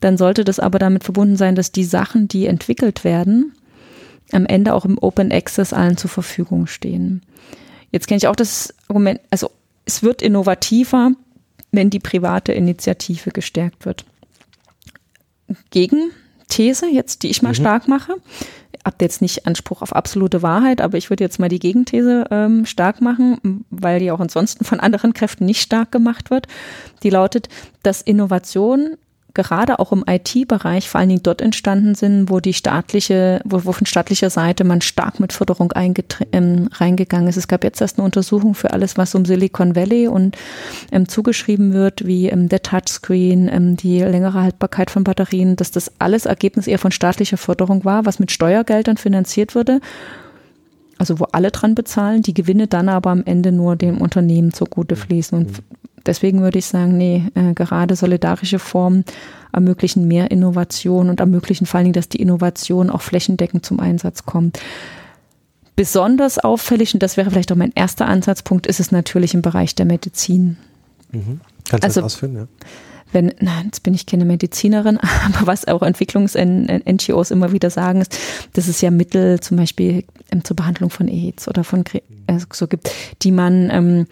Speaker 3: dann sollte das aber damit verbunden sein, dass die Sachen, die entwickelt werden, am Ende auch im Open Access allen zur Verfügung stehen. Jetzt kenne ich auch das Argument, also es wird innovativer, wenn die private Initiative gestärkt wird. Gegen These, jetzt, die ich mal
Speaker 2: Mhm.
Speaker 3: stark mache. Habt jetzt nicht Anspruch auf absolute Wahrheit, aber ich würde jetzt mal die Gegenthese ähm, stark machen, weil die auch ansonsten von anderen Kräften nicht stark gemacht wird. Die lautet, dass Innovation gerade auch im IT-Bereich vor allen Dingen dort entstanden sind, wo die staatliche, wo, wo von staatlicher Seite man stark mit Förderung ähm, reingegangen ist. Es gab jetzt erst eine Untersuchung für alles, was um Silicon Valley und ähm, zugeschrieben wird, wie ähm, der Touchscreen, ähm, die längere Haltbarkeit von Batterien, dass das alles Ergebnis eher von staatlicher Förderung war, was mit Steuergeldern finanziert wurde. Also wo alle dran bezahlen, die Gewinne dann aber am Ende nur dem Unternehmen zugute fließen. Und deswegen würde ich sagen, nee, äh, gerade solidarische Formen ermöglichen mehr Innovation und ermöglichen vor allen Dingen, dass die Innovation auch flächendeckend zum Einsatz kommt. Besonders auffällig, und das wäre vielleicht auch mein erster Ansatzpunkt, ist es natürlich im Bereich der Medizin.
Speaker 2: Mhm. Kannst du
Speaker 3: Also-
Speaker 2: das ausführen? Ja.
Speaker 3: Wenn, nein, jetzt bin ich keine Medizinerin, [laughs] aber was auch Entwicklungs-NGOs immer wieder sagen, ist, dass es ja Mittel zum Beispiel ähm, zur Behandlung von AIDS oder von Kre- äh, so gibt, die man ähm,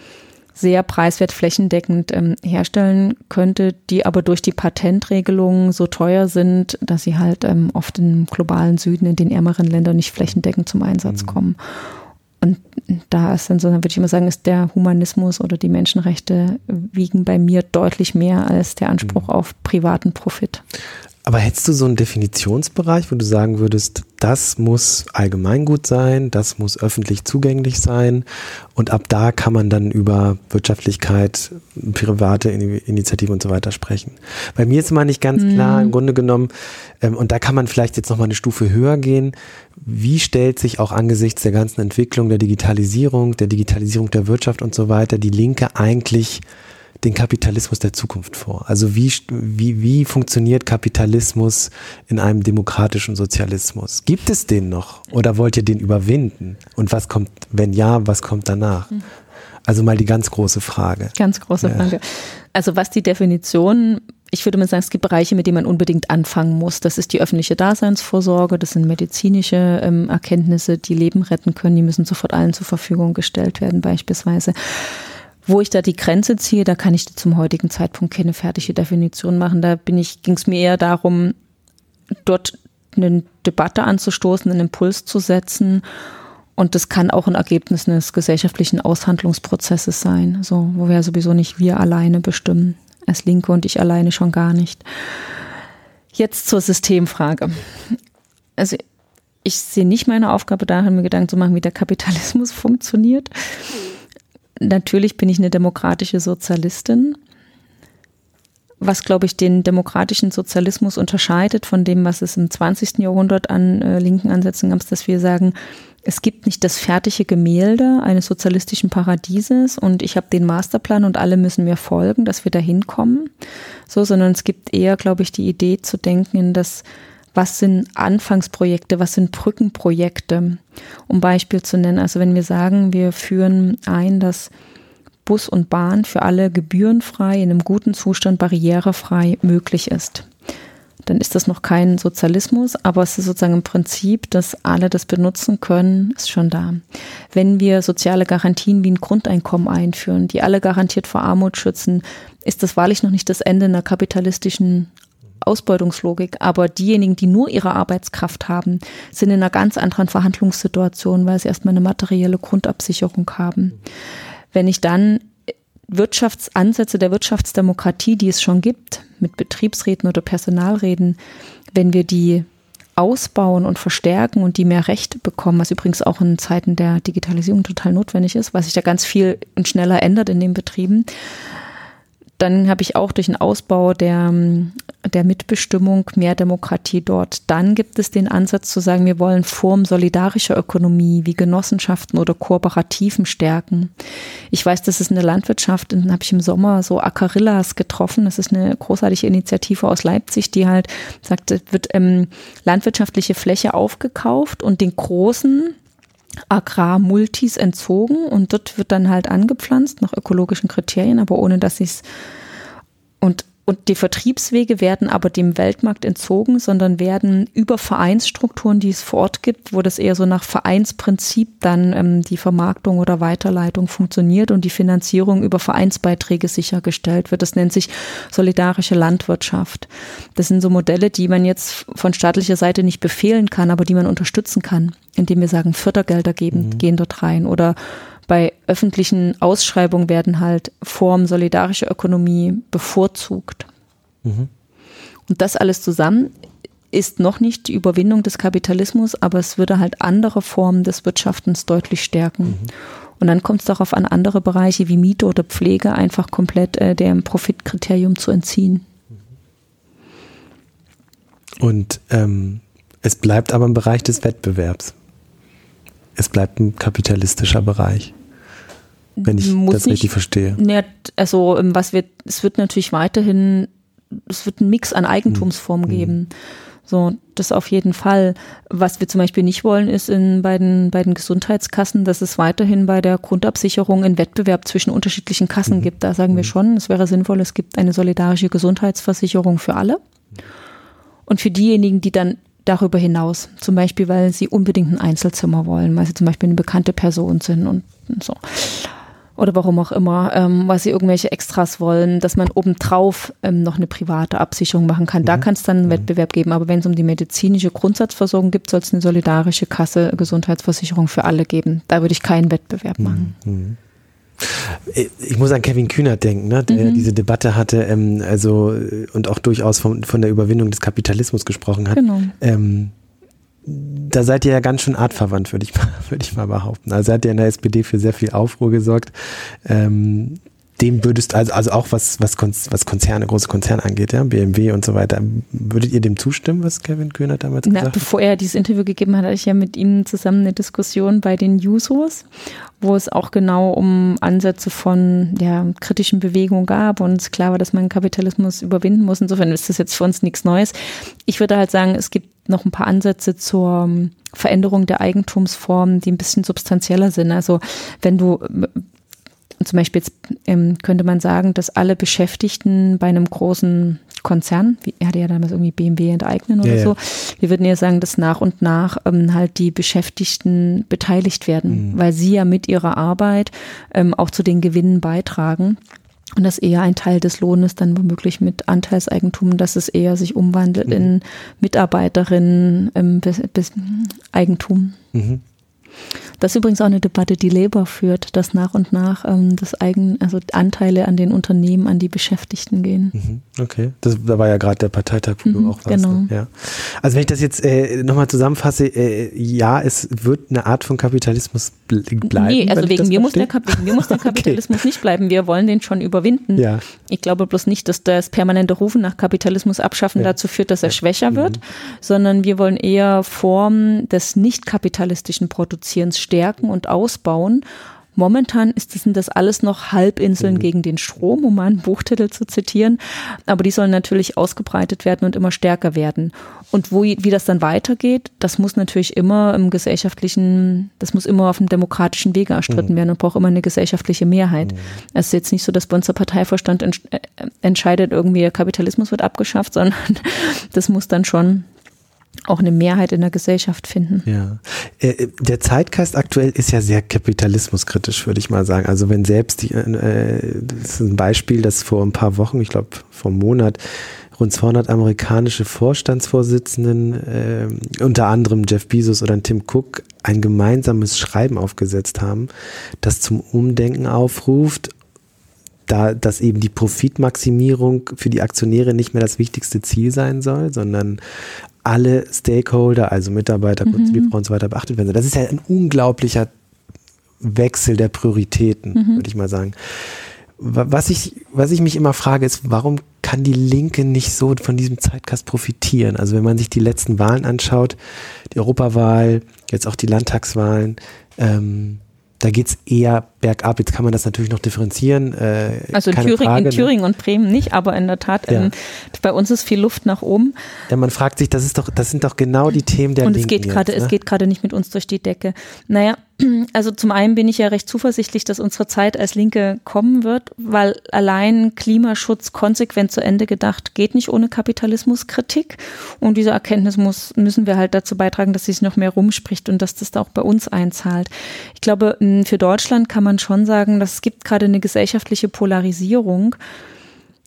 Speaker 3: sehr preiswert flächendeckend ähm, herstellen könnte, die aber durch die Patentregelungen so teuer sind, dass sie halt ähm, oft im globalen Süden, in den ärmeren Ländern nicht flächendeckend zum Einsatz kommen. Und da ist dann so, dann würde ich immer sagen, ist der Humanismus oder die Menschenrechte wiegen bei mir deutlich mehr als der Anspruch auf privaten Profit.
Speaker 2: Aber hättest du so einen Definitionsbereich, wo du sagen würdest, das muss allgemeingut sein, das muss öffentlich zugänglich sein und ab da kann man dann über Wirtschaftlichkeit, private Ini- Initiative und so weiter sprechen? Bei mir ist immer nicht ganz klar, im Grunde genommen, ähm, und da kann man vielleicht jetzt nochmal eine Stufe höher gehen, wie stellt sich auch angesichts der ganzen Entwicklung der Digitalisierung, der Digitalisierung der Wirtschaft und so weiter, die Linke eigentlich den Kapitalismus der Zukunft vor? Also wie, wie, wie funktioniert Kapitalismus in einem demokratischen Sozialismus? Gibt es den noch oder wollt ihr den überwinden? Und was kommt, wenn ja, was kommt danach? Also mal die ganz große Frage.
Speaker 3: Ganz große
Speaker 2: Ja.
Speaker 3: Frage. Also was die Definition, ich würde mal sagen, es gibt Bereiche, mit denen man unbedingt anfangen muss. Das ist die öffentliche Daseinsvorsorge, das sind medizinische ähm, Erkenntnisse, die Leben retten können, die müssen sofort allen zur Verfügung gestellt werden beispielsweise. Wo ich da die Grenze ziehe, da kann ich zum heutigen Zeitpunkt keine fertige Definition machen. Da bin ich, ging es mir eher darum, dort eine Debatte anzustoßen, einen Impuls zu setzen. Und das kann auch ein Ergebnis eines gesellschaftlichen Aushandlungsprozesses sein, so, wo wir sowieso nicht wir alleine bestimmen, als Linke und ich alleine schon gar nicht. Jetzt zur Systemfrage. Also ich sehe nicht meine Aufgabe darin, mir Gedanken zu machen, wie der Kapitalismus [laughs] funktioniert. Natürlich bin ich eine demokratische Sozialistin. Was, glaube ich, den demokratischen Sozialismus unterscheidet von dem, was es im 20. Jahrhundert an äh, linken Ansätzen gab, ist, dass wir sagen, es gibt nicht das fertige Gemälde eines sozialistischen Paradieses und ich habe den Masterplan und alle müssen mir folgen, dass wir da hinkommen. So, sondern es gibt eher, glaube ich, die Idee zu denken in das, was sind Anfangsprojekte, was sind Brückenprojekte, um Beispiel zu nennen. Also wenn wir sagen, wir führen ein, dass Bus und Bahn für alle gebührenfrei, in einem guten Zustand, barrierefrei möglich ist. dann ist das noch kein Sozialismus, aber es ist sozusagen im Prinzip, dass alle das benutzen können, ist schon da. Wenn wir soziale Garantien wie ein Grundeinkommen einführen, die alle garantiert vor Armut schützen, ist das wahrlich noch nicht das Ende einer kapitalistischen Ausbeutungslogik. Aber diejenigen, die nur ihre Arbeitskraft haben, sind in einer ganz anderen Verhandlungssituation, weil sie erstmal eine materielle Grundabsicherung haben. Wenn ich dann Wirtschaftsansätze der Wirtschaftsdemokratie, die es schon gibt, mit Betriebsräten oder Personalräten, wenn wir die ausbauen und verstärken und die mehr Rechte bekommen, was übrigens auch in Zeiten der Digitalisierung total notwendig ist, weil sich da ganz viel und schneller ändert in den Betrieben, dann habe ich auch durch den Ausbau der, der Mitbestimmung mehr Demokratie dort. Dann gibt es den Ansatz zu sagen, wir wollen Formen solidarischer Ökonomie wie Genossenschaften oder Kooperativen stärken. Ich weiß, das ist eine Landwirtschaft, dann habe ich im Sommer so Acarillas getroffen. Das ist eine großartige Initiative aus Leipzig, die halt sagt, es wird ähm, landwirtschaftliche Fläche aufgekauft und den großen Agrarmultis entzogen und dort wird dann halt angepflanzt nach ökologischen Kriterien, aber ohne dass sie es und und die Vertriebswege werden aber dem Weltmarkt entzogen, sondern werden über Vereinsstrukturen, die es vor Ort gibt, wo das eher so nach Vereinsprinzip dann ähm, die Vermarktung oder Weiterleitung funktioniert und die Finanzierung über Vereinsbeiträge sichergestellt wird. Das nennt sich solidarische Landwirtschaft. Das sind so Modelle, die man jetzt von staatlicher Seite nicht befehlen kann, aber die man unterstützen kann, indem wir sagen, Fördergelder geben, mhm. gehen dort rein oder bei öffentlichen Ausschreibungen werden halt Formen solidarischer Ökonomie bevorzugt. Mhm. Und das alles zusammen ist noch nicht die Überwindung des Kapitalismus, aber es würde halt andere Formen des Wirtschaftens deutlich stärken. Mhm. Und dann kommt es darauf an, andere Bereiche wie Miete oder Pflege einfach komplett äh, dem Profitkriterium zu entziehen.
Speaker 2: Und ähm, es bleibt aber im Bereich des Wettbewerbs. Es bleibt ein kapitalistischer Bereich wenn ich das nicht, richtig verstehe.
Speaker 3: Ne, also ähm, was wird, es wird natürlich weiterhin, es wird einen Mix an Eigentumsformen mhm. geben. So, das auf jeden Fall. Was wir zum Beispiel nicht wollen, ist in bei den, bei den Gesundheitskassen, dass es weiterhin bei der Grundabsicherung einen Wettbewerb zwischen unterschiedlichen Kassen mhm. gibt. Da sagen wir mhm. schon, es wäre sinnvoll, es gibt eine solidarische Gesundheitsversicherung für alle. Und für diejenigen, die dann darüber hinaus, zum Beispiel, weil sie unbedingt ein Einzelzimmer wollen, weil sie zum Beispiel eine bekannte Person sind und so oder warum auch immer, ähm, weil sie irgendwelche Extras wollen, dass man obendrauf ähm, noch eine private Absicherung machen kann. Da mhm. kann es dann einen mhm. Wettbewerb geben. Aber wenn es um die medizinische Grundsatzversorgung gibt, soll es eine solidarische Kasse, Gesundheitsversicherung für alle geben. Da würde ich keinen Wettbewerb mhm. machen. Mhm.
Speaker 2: Ich muss an Kevin Kühnert denken, ne, der mhm. diese Debatte hatte, ähm, also und auch durchaus von, von der Überwindung des Kapitalismus gesprochen hat. Genau. Ähm, da seid ihr ja ganz schön artverwandt, würde ich, mal, [laughs] würd ich mal behaupten. Also hat ja in der SPD für sehr viel Aufruhr gesorgt. Ähm, dem würdest also also auch was was was Konzerne große Konzerne angeht ja BMW und so weiter würdet ihr dem zustimmen was Kevin Kühner damals
Speaker 3: Na, gesagt hat bevor er dieses Interview gegeben hat hatte ich ja mit ihm zusammen eine Diskussion bei den Jusos wo es auch genau um Ansätze von ja, kritischen Bewegungen gab und es klar war, dass man Kapitalismus überwinden muss. Insofern ist das jetzt für uns nichts Neues. Ich würde halt sagen, es gibt noch ein paar Ansätze zur Veränderung der Eigentumsformen, die ein bisschen substanzieller sind. Also wenn du zum Beispiel jetzt ähm, könnte man sagen, dass alle Beschäftigten bei einem großen Konzern, wie er hatte ja damals irgendwie BMW enteignen oder ja, so, wir würden ja sagen, dass nach und nach ähm, halt die Beschäftigten beteiligt werden, mhm. weil sie ja mit ihrer Arbeit ähm, auch zu den Gewinnen beitragen. Und dass eher ein Teil des Lohnes dann womöglich mit Anteilseigentum, dass es eher sich umwandelt mhm. in Mitarbeiterinnen ähm, Eigentum. Mhm. Das ist übrigens auch eine Debatte, die Labour führt, dass nach und nach ähm, das eigen, also Anteile an den Unternehmen an die Beschäftigten gehen.
Speaker 2: Mhm. Okay, das, da war ja gerade der Parteitag, wo mhm, du auch warst. Genau. Ne? Ja. Also wenn ich das jetzt äh, nochmal zusammenfasse, äh, ja, es wird eine Art von Kapitalismus bleiben.
Speaker 3: Nee, also wegen mir, muss der, wegen mir muss der [laughs] Kapitalismus okay. nicht bleiben. Wir wollen den schon überwinden. Ja. Ich glaube bloß nicht, dass das permanente Rufen nach Kapitalismus abschaffen ja. dazu führt, dass er ja. schwächer wird, mhm. sondern wir wollen eher Formen des nicht kapitalistischen Produzierens stärken und ausbauen Momentan ist das, sind das alles noch Halbinseln mhm. gegen den Strom, um mal einen Buchtitel zu zitieren. Aber die sollen natürlich ausgebreitet werden und immer stärker werden. Und wo, wie das dann weitergeht, das muss natürlich immer im gesellschaftlichen, das muss immer auf dem demokratischen Wege erstritten mhm. werden und braucht immer eine gesellschaftliche Mehrheit. Mhm. Es ist jetzt nicht so, dass bei uns der Parteivorstand äh, entscheidet, irgendwie Kapitalismus wird abgeschafft, sondern [laughs] das muss dann schon auch eine Mehrheit in der Gesellschaft finden.
Speaker 2: Ja. Äh, der Zeitgeist aktuell ist ja sehr kapitalismuskritisch, würde ich mal sagen. Also wenn selbst die, äh, das ist ein Beispiel, das vor ein paar Wochen, ich glaube vor einem Monat, rund 200 amerikanische Vorstandsvorsitzenden, äh, unter anderem Jeff Bezos oder Tim Cook, ein gemeinsames Schreiben aufgesetzt haben, das zum Umdenken aufruft da, dass eben die Profitmaximierung für die Aktionäre nicht mehr das wichtigste Ziel sein soll, sondern alle Stakeholder, also Mitarbeiter, mhm. Kunden, und so weiter beachtet werden. Das ist ja ein unglaublicher Wechsel der Prioritäten, mhm. würde ich mal sagen. Was ich, was ich mich immer frage, ist, warum kann die Linke nicht so von diesem Zeitgast profitieren? Also wenn man sich die letzten Wahlen anschaut, die Europawahl, jetzt auch die Landtagswahlen, ähm, da geht es eher bergab. Jetzt kann man das natürlich noch differenzieren.
Speaker 3: Äh, also in, Thüringen, Frage, in ne? Thüringen und Bremen nicht, aber in der Tat, ja. in, bei uns ist viel Luft nach oben.
Speaker 2: Ja, man fragt sich, das ist doch, das sind doch genau die Themen der
Speaker 3: Und es geht gerade, ne? es geht gerade nicht mit uns durch die Decke. Naja, also zum einen bin ich ja recht zuversichtlich, dass unsere Zeit als Linke kommen wird, weil allein Klimaschutz konsequent zu Ende gedacht geht nicht ohne Kapitalismuskritik. Und diese Erkenntnis muss, müssen wir halt dazu beitragen, dass sie sich noch mehr rumspricht und dass das da auch bei uns einzahlt. Ich glaube, für Deutschland kann man schon sagen, dass es gibt gerade eine gesellschaftliche Polarisierung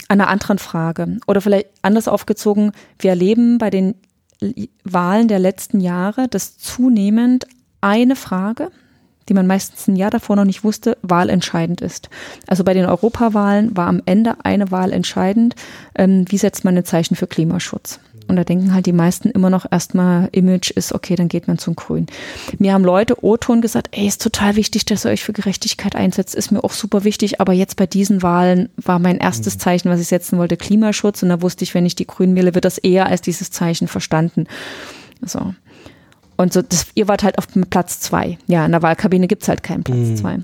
Speaker 3: einer anderen Frage. Oder vielleicht anders aufgezogen, wir erleben bei den Wahlen der letzten Jahre, dass zunehmend eine Frage, die man meistens ein Jahr davor noch nicht wusste, wahlentscheidend ist. Also bei den Europawahlen war am Ende eine Wahl entscheidend. Ähm, wie setzt man ein Zeichen für Klimaschutz? Und da denken halt die meisten immer noch erstmal, Image ist okay, dann geht man zum Grün. Mir haben Leute O-Ton gesagt, ey, ist total wichtig, dass ihr euch für Gerechtigkeit einsetzt, ist mir auch super wichtig, aber jetzt bei diesen Wahlen war mein erstes mhm. Zeichen, was ich setzen wollte, Klimaschutz. Und da wusste ich, wenn ich die Grünen wähle, wird das eher als dieses Zeichen verstanden. So. Und so, das, ihr wart halt auf Platz zwei. Ja, in der Wahlkabine gibt es halt keinen Platz mhm. zwei.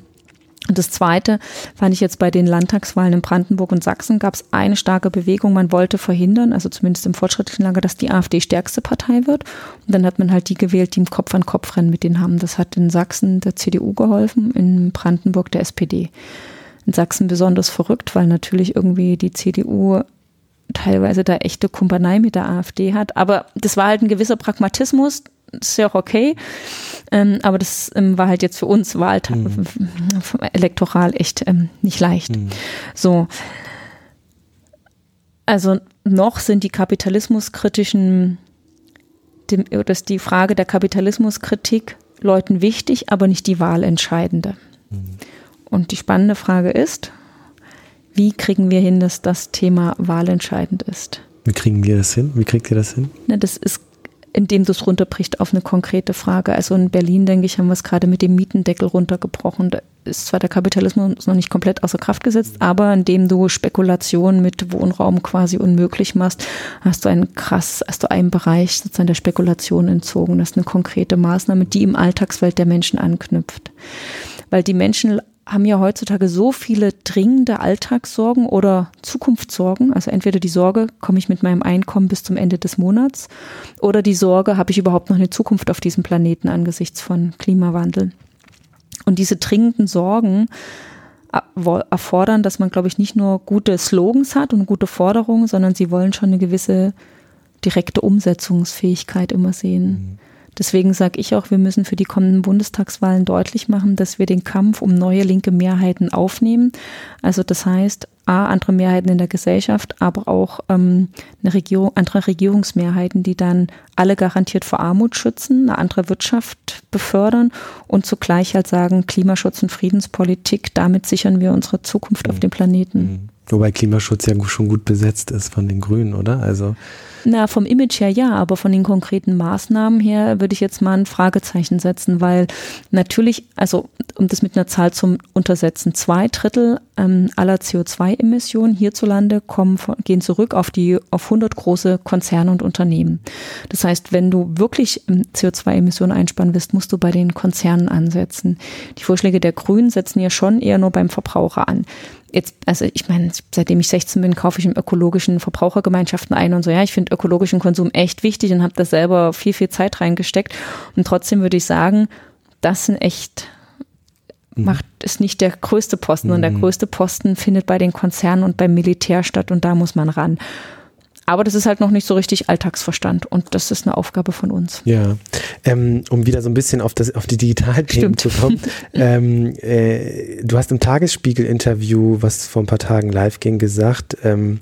Speaker 3: Und das Zweite fand ich jetzt bei den Landtagswahlen in Brandenburg und Sachsen gab es eine starke Bewegung. Man wollte verhindern, also zumindest im fortschrittlichen Lager, dass die AfD stärkste Partei wird. Und dann hat man halt die gewählt, die im Kopf an Kopf rennen mit denen haben. Das hat in Sachsen der CDU geholfen, in Brandenburg der SPD. In Sachsen besonders verrückt, weil natürlich irgendwie die CDU teilweise da echte Kumpanei mit der AfD hat. Aber das war halt ein gewisser Pragmatismus ist ja auch okay. Ähm, aber das ähm, war halt jetzt für uns Wahltag, mhm. elektoral echt ähm, nicht leicht. Mhm. So. Also noch sind die kapitalismuskritischen, dem, das die Frage der Kapitalismuskritik Leuten wichtig, aber nicht die wahlentscheidende. Mhm. Und die spannende Frage ist, wie kriegen wir hin, dass das Thema wahlentscheidend ist?
Speaker 2: Wie kriegen wir das hin? Wie kriegt ihr das hin?
Speaker 3: Na, das ist indem du es runterbricht auf eine konkrete Frage. Also in Berlin, denke ich, haben wir es gerade mit dem Mietendeckel runtergebrochen. Da ist zwar der Kapitalismus noch nicht komplett außer Kraft gesetzt, aber indem du Spekulation mit Wohnraum quasi unmöglich machst, hast du einen krass, hast du einen Bereich sozusagen der Spekulation entzogen. Das ist eine konkrete Maßnahme, die im Alltagswelt der Menschen anknüpft. Weil die Menschen haben ja heutzutage so viele dringende Alltagssorgen oder Zukunftssorgen. Also entweder die Sorge, komme ich mit meinem Einkommen bis zum Ende des Monats oder die Sorge, habe ich überhaupt noch eine Zukunft auf diesem Planeten angesichts von Klimawandel. Und diese dringenden Sorgen erfordern, dass man, glaube ich, nicht nur gute Slogans hat und gute Forderungen, sondern sie wollen schon eine gewisse direkte Umsetzungsfähigkeit immer sehen. Mhm. Deswegen sage ich auch, wir müssen für die kommenden Bundestagswahlen deutlich machen, dass wir den Kampf um neue linke Mehrheiten aufnehmen. Also das heißt, A, andere Mehrheiten in der Gesellschaft, aber auch ähm, eine Regierung, andere Regierungsmehrheiten, die dann alle garantiert vor Armut schützen, eine andere Wirtschaft befördern und zugleich halt sagen, Klimaschutz und Friedenspolitik, damit sichern wir unsere Zukunft mhm. auf dem Planeten.
Speaker 2: Wobei Klimaschutz ja schon gut besetzt ist von den Grünen, oder? Also
Speaker 3: na, vom Image her ja, aber von den konkreten Maßnahmen her würde ich jetzt mal ein Fragezeichen setzen, weil natürlich, also um das mit einer Zahl zu untersetzen, zwei Drittel ähm, aller CO2-Emissionen hierzulande kommen, gehen zurück auf die auf 100 große Konzerne und Unternehmen. Das heißt, wenn du wirklich ähm, CO2-Emissionen einsparen willst, musst du bei den Konzernen ansetzen. Die Vorschläge der Grünen setzen ja schon eher nur beim Verbraucher an jetzt, also ich meine, seitdem ich 16 bin, kaufe ich in ökologischen Verbrauchergemeinschaften ein und so. Ja, ich finde ökologischen Konsum echt wichtig und habe da selber viel, viel Zeit reingesteckt. Und trotzdem würde ich sagen, das sind echt mhm. macht ist nicht der größte Posten, mhm. und der größte Posten findet bei den Konzernen und beim Militär statt und da muss man ran. Aber das ist halt noch nicht so richtig Alltagsverstand und das ist eine Aufgabe von uns.
Speaker 2: Ja, ähm, um wieder so ein bisschen auf, das, auf die Digitalthemen zu kommen. [laughs] ähm, äh, du hast im Tagesspiegel-Interview, was vor ein paar Tagen live ging, gesagt, ähm,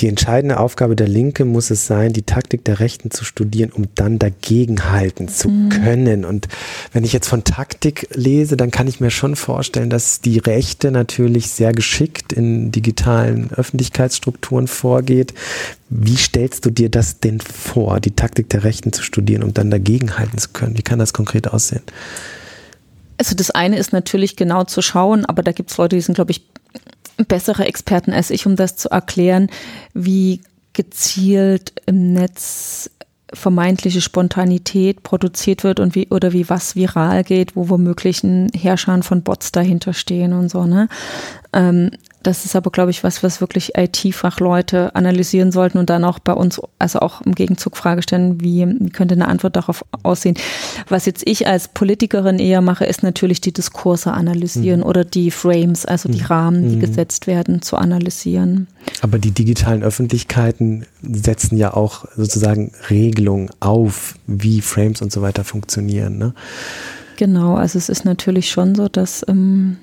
Speaker 2: die entscheidende Aufgabe der Linke muss es sein, die Taktik der Rechten zu studieren, um dann dagegenhalten zu mhm. können. Und wenn ich jetzt von Taktik lese, dann kann ich mir schon vorstellen, dass die Rechte natürlich sehr geschickt in digitalen Öffentlichkeitsstrukturen vorgeht. Wie stellst du dir das denn vor, die Taktik der Rechten zu studieren, um dann dagegenhalten zu können? Wie kann das konkret aussehen?
Speaker 3: Also das eine ist natürlich genau zu schauen, aber da gibt es Leute, die sind, glaube ich, bessere Experten als ich, um das zu erklären, wie gezielt im Netz vermeintliche Spontanität produziert wird und wie oder wie was viral geht, wo womöglich ein Herrscher von Bots dahinter stehen und so. Ne? Ähm, das ist aber, glaube ich, was, was wirklich IT-Fachleute analysieren sollten und dann auch bei uns, also auch im Gegenzug Frage stellen, wie, könnte eine Antwort darauf aussehen. Was jetzt ich als Politikerin eher mache, ist natürlich die Diskurse analysieren mhm. oder die Frames, also die mhm. Rahmen, die mhm. gesetzt werden, zu analysieren.
Speaker 2: Aber die digitalen Öffentlichkeiten setzen ja auch sozusagen Regelungen auf, wie Frames und so weiter funktionieren. Ne?
Speaker 3: Genau, also es ist natürlich schon so, dass ähm,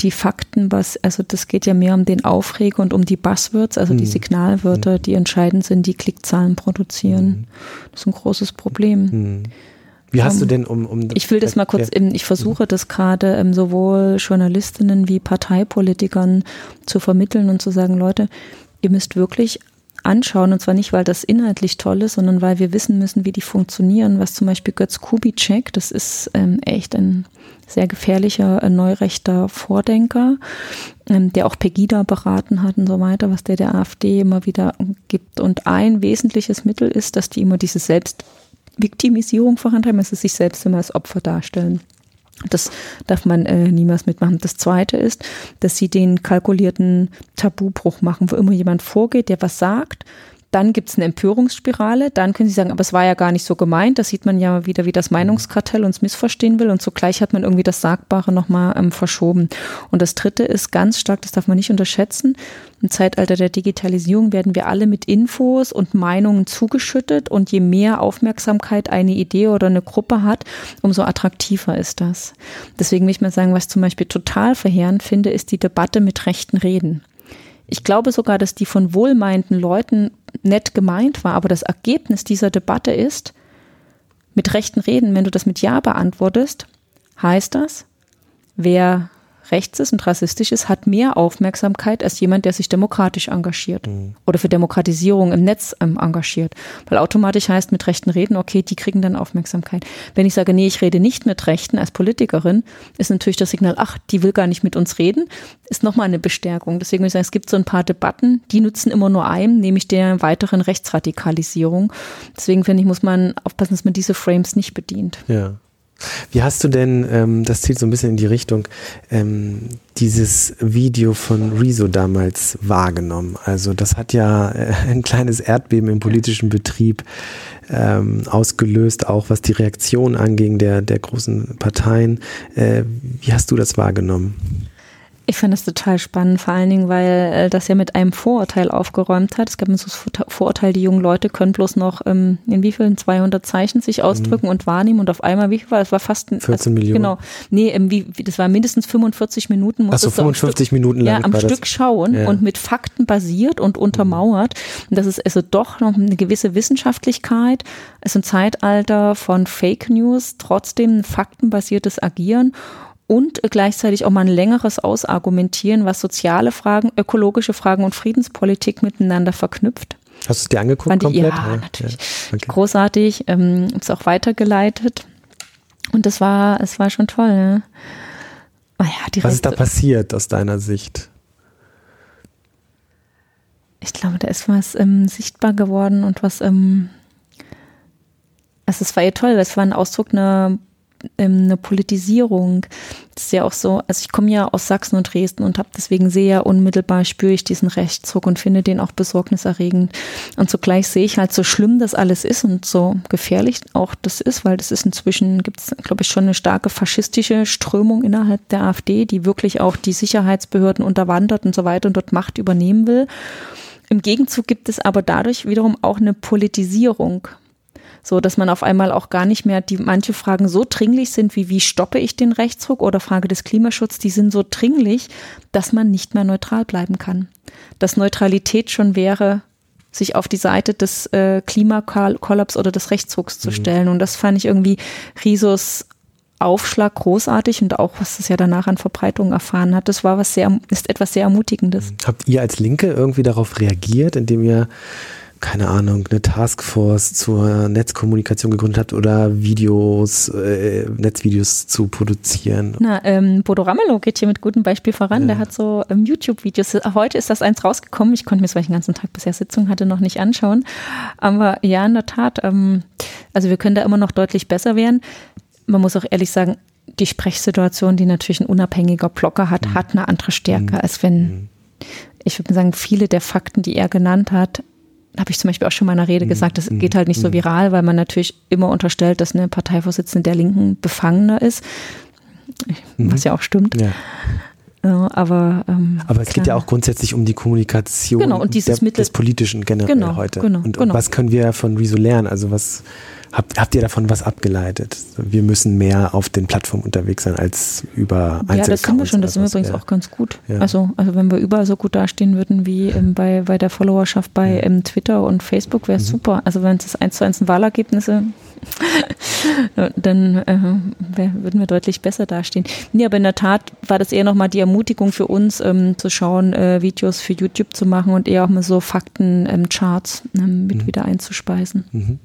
Speaker 3: die Fakten, was, also das geht ja mehr um den Aufreger und um die Buzzwords, also mhm. die Signalwörter, mhm. die entscheidend sind, die Klickzahlen produzieren. Mhm. Das ist ein großes Problem. Mhm.
Speaker 2: Wie hast um, du denn um, um
Speaker 3: Ich will das mal kurz, ja. ich versuche das gerade ähm, sowohl Journalistinnen wie Parteipolitikern zu vermitteln und zu sagen, Leute, ihr müsst wirklich anschauen, und zwar nicht, weil das inhaltlich toll ist, sondern weil wir wissen müssen, wie die funktionieren, was zum Beispiel Götz Kubitschek, das ist ähm, echt ein sehr gefährlicher äh, neurechter Vordenker, ähm, der auch Pegida beraten hat und so weiter, was der der AfD immer wieder gibt. Und ein wesentliches Mittel ist, dass die immer diese Selbstviktimisierung vorantreiben, also sich selbst immer als Opfer darstellen. Das darf man äh, niemals mitmachen. Das Zweite ist, dass sie den kalkulierten Tabubruch machen, wo immer jemand vorgeht, der was sagt, dann gibt es eine Empörungsspirale. Dann können Sie sagen, aber es war ja gar nicht so gemeint. Da sieht man ja wieder, wie das Meinungskartell uns missverstehen will. Und zugleich hat man irgendwie das Sagbare nochmal ähm, verschoben. Und das Dritte ist ganz stark, das darf man nicht unterschätzen. Im Zeitalter der Digitalisierung werden wir alle mit Infos und Meinungen zugeschüttet. Und je mehr Aufmerksamkeit eine Idee oder eine Gruppe hat, umso attraktiver ist das. Deswegen will ich mal sagen, was zum Beispiel total verheerend finde, ist die Debatte mit rechten Reden. Ich glaube sogar, dass die von wohlmeinenden Leuten nett gemeint war, aber das Ergebnis dieser Debatte ist, mit rechten Reden, wenn du das mit Ja beantwortest, heißt das, wer rechts ist und rassistisch ist, hat mehr Aufmerksamkeit als jemand, der sich demokratisch engagiert mhm. oder für Demokratisierung im Netz ähm, engagiert. Weil automatisch heißt mit Rechten reden, okay, die kriegen dann Aufmerksamkeit. Wenn ich sage, nee, ich rede nicht mit Rechten als Politikerin, ist natürlich das Signal, ach, die will gar nicht mit uns reden, ist nochmal eine Bestärkung. Deswegen würde ich sagen, es gibt so ein paar Debatten, die nutzen immer nur einem, nämlich der weiteren Rechtsradikalisierung. Deswegen finde ich, muss man aufpassen, dass man diese Frames nicht bedient.
Speaker 2: Ja. Wie hast du denn, ähm, das zielt so ein bisschen in die Richtung, ähm, dieses Video von Rezo damals wahrgenommen? Also das hat ja äh, ein kleines Erdbeben im politischen Betrieb ähm, ausgelöst, auch was die Reaktion anging der, der großen Parteien. Äh, wie hast du das wahrgenommen?
Speaker 3: Ich finde das total spannend, vor allen Dingen, weil äh, das ja mit einem Vorurteil aufgeräumt hat. Es gab so das Vorurteil, die jungen Leute können bloß noch ähm, in wie vielen 200 Zeichen sich ausdrücken mhm. und wahrnehmen und auf einmal, wie viel war es? war fast ein,
Speaker 2: 14 also, Millionen.
Speaker 3: Genau. Nee, wie, das war mindestens 45 Minuten.
Speaker 2: Achso, 55 Minuten lang.
Speaker 3: Ja, am Stück das. schauen ja. und mit Fakten basiert und untermauert. Und das ist also doch noch eine gewisse Wissenschaftlichkeit. Es ist ein Zeitalter von Fake News, trotzdem faktenbasiertes Agieren und gleichzeitig auch mal ein längeres Ausargumentieren, was soziale Fragen, ökologische Fragen und Friedenspolitik miteinander verknüpft.
Speaker 2: Hast du es dir angeguckt
Speaker 3: Fand
Speaker 2: komplett?
Speaker 3: Ich, ja, natürlich. Ja. Okay. Großartig. Ähm, es auch weitergeleitet. Und das war, es war schon toll. Ne?
Speaker 2: Oh ja, was ist da passiert aus deiner Sicht?
Speaker 3: Ich glaube, da ist was ähm, sichtbar geworden und was, ähm, also es war ja toll, es war ein Ausdruck einer ähm, eine Politisierung. Das ist ja auch so, also ich komme ja aus Sachsen und Dresden und habe deswegen sehr unmittelbar spüre ich diesen Rechtsruck und finde den auch besorgniserregend. Und zugleich sehe ich halt so schlimm das alles ist und so gefährlich auch das ist, weil das ist inzwischen, gibt es, glaube ich, schon eine starke faschistische Strömung innerhalb der AfD, die wirklich auch die Sicherheitsbehörden unterwandert und so weiter und dort Macht übernehmen will. Im Gegenzug gibt es aber dadurch wiederum auch eine Politisierung so dass man auf einmal auch gar nicht mehr, die manche Fragen so dringlich sind, wie wie stoppe ich den Rechtsruck oder Frage des Klimaschutzes, die sind so dringlich, dass man nicht mehr neutral bleiben kann. Dass Neutralität schon wäre, sich auf die Seite des äh, Klimakollaps oder des Rechtsrucks zu mhm. stellen. Und das fand ich irgendwie Risos Aufschlag großartig und auch, was es ja danach an Verbreitung erfahren hat, das war was sehr, ist etwas sehr Ermutigendes.
Speaker 2: Habt ihr als Linke irgendwie darauf reagiert, indem ihr keine Ahnung, eine Taskforce zur Netzkommunikation gegründet habt oder Videos, äh, Netzvideos zu produzieren?
Speaker 3: Na, ähm, Bodo Ramelow geht hier mit gutem Beispiel voran. Ja. Der hat so ähm, YouTube-Videos. Heute ist das eins rausgekommen. Ich konnte mir es, weil ich den ganzen Tag bisher Sitzung hatte, noch nicht anschauen. Aber ja, in der Tat, ähm, also wir können da immer noch deutlich besser werden. Man muss auch ehrlich sagen, die Sprechsituation, die natürlich ein unabhängiger Blogger hat, mhm. hat eine andere Stärke, mhm. als wenn, mhm. ich würde sagen, viele der Fakten, die er genannt hat, habe ich zum Beispiel auch schon in einer Rede mhm. gesagt, das mhm. geht halt nicht so mhm. viral, weil man natürlich immer unterstellt, dass eine Parteivorsitzende der Linken befangener ist, was ja auch stimmt. Ja. Aber, ähm,
Speaker 2: aber es geht ja auch grundsätzlich um die Kommunikation
Speaker 3: genau, und dieses
Speaker 2: der,
Speaker 3: Mittel,
Speaker 2: des Politischen generell
Speaker 3: genau,
Speaker 2: heute.
Speaker 3: Genau,
Speaker 2: und,
Speaker 3: genau.
Speaker 2: was können wir von Rezo lernen? Also was Habt, habt ihr davon was abgeleitet? Wir müssen mehr auf den Plattformen unterwegs sein als über
Speaker 3: Einzelne Ja, das sind wir schon. Das sind wir übrigens ja. auch ganz gut. Ja. Also, also wenn wir überall so gut dastehen würden wie ähm, bei, bei der Followerschaft bei ähm, Twitter und Facebook, wäre es mhm. super. Also wenn es das eins zu eins Wahlergebnisse, dann äh, würden wir deutlich besser dastehen. Nee, aber in der Tat war das eher nochmal die Ermutigung für uns, ähm, zu schauen, äh, Videos für YouTube zu machen und eher auch mal so Faktencharts ähm, mit mhm. wieder einzuspeisen. Mhm.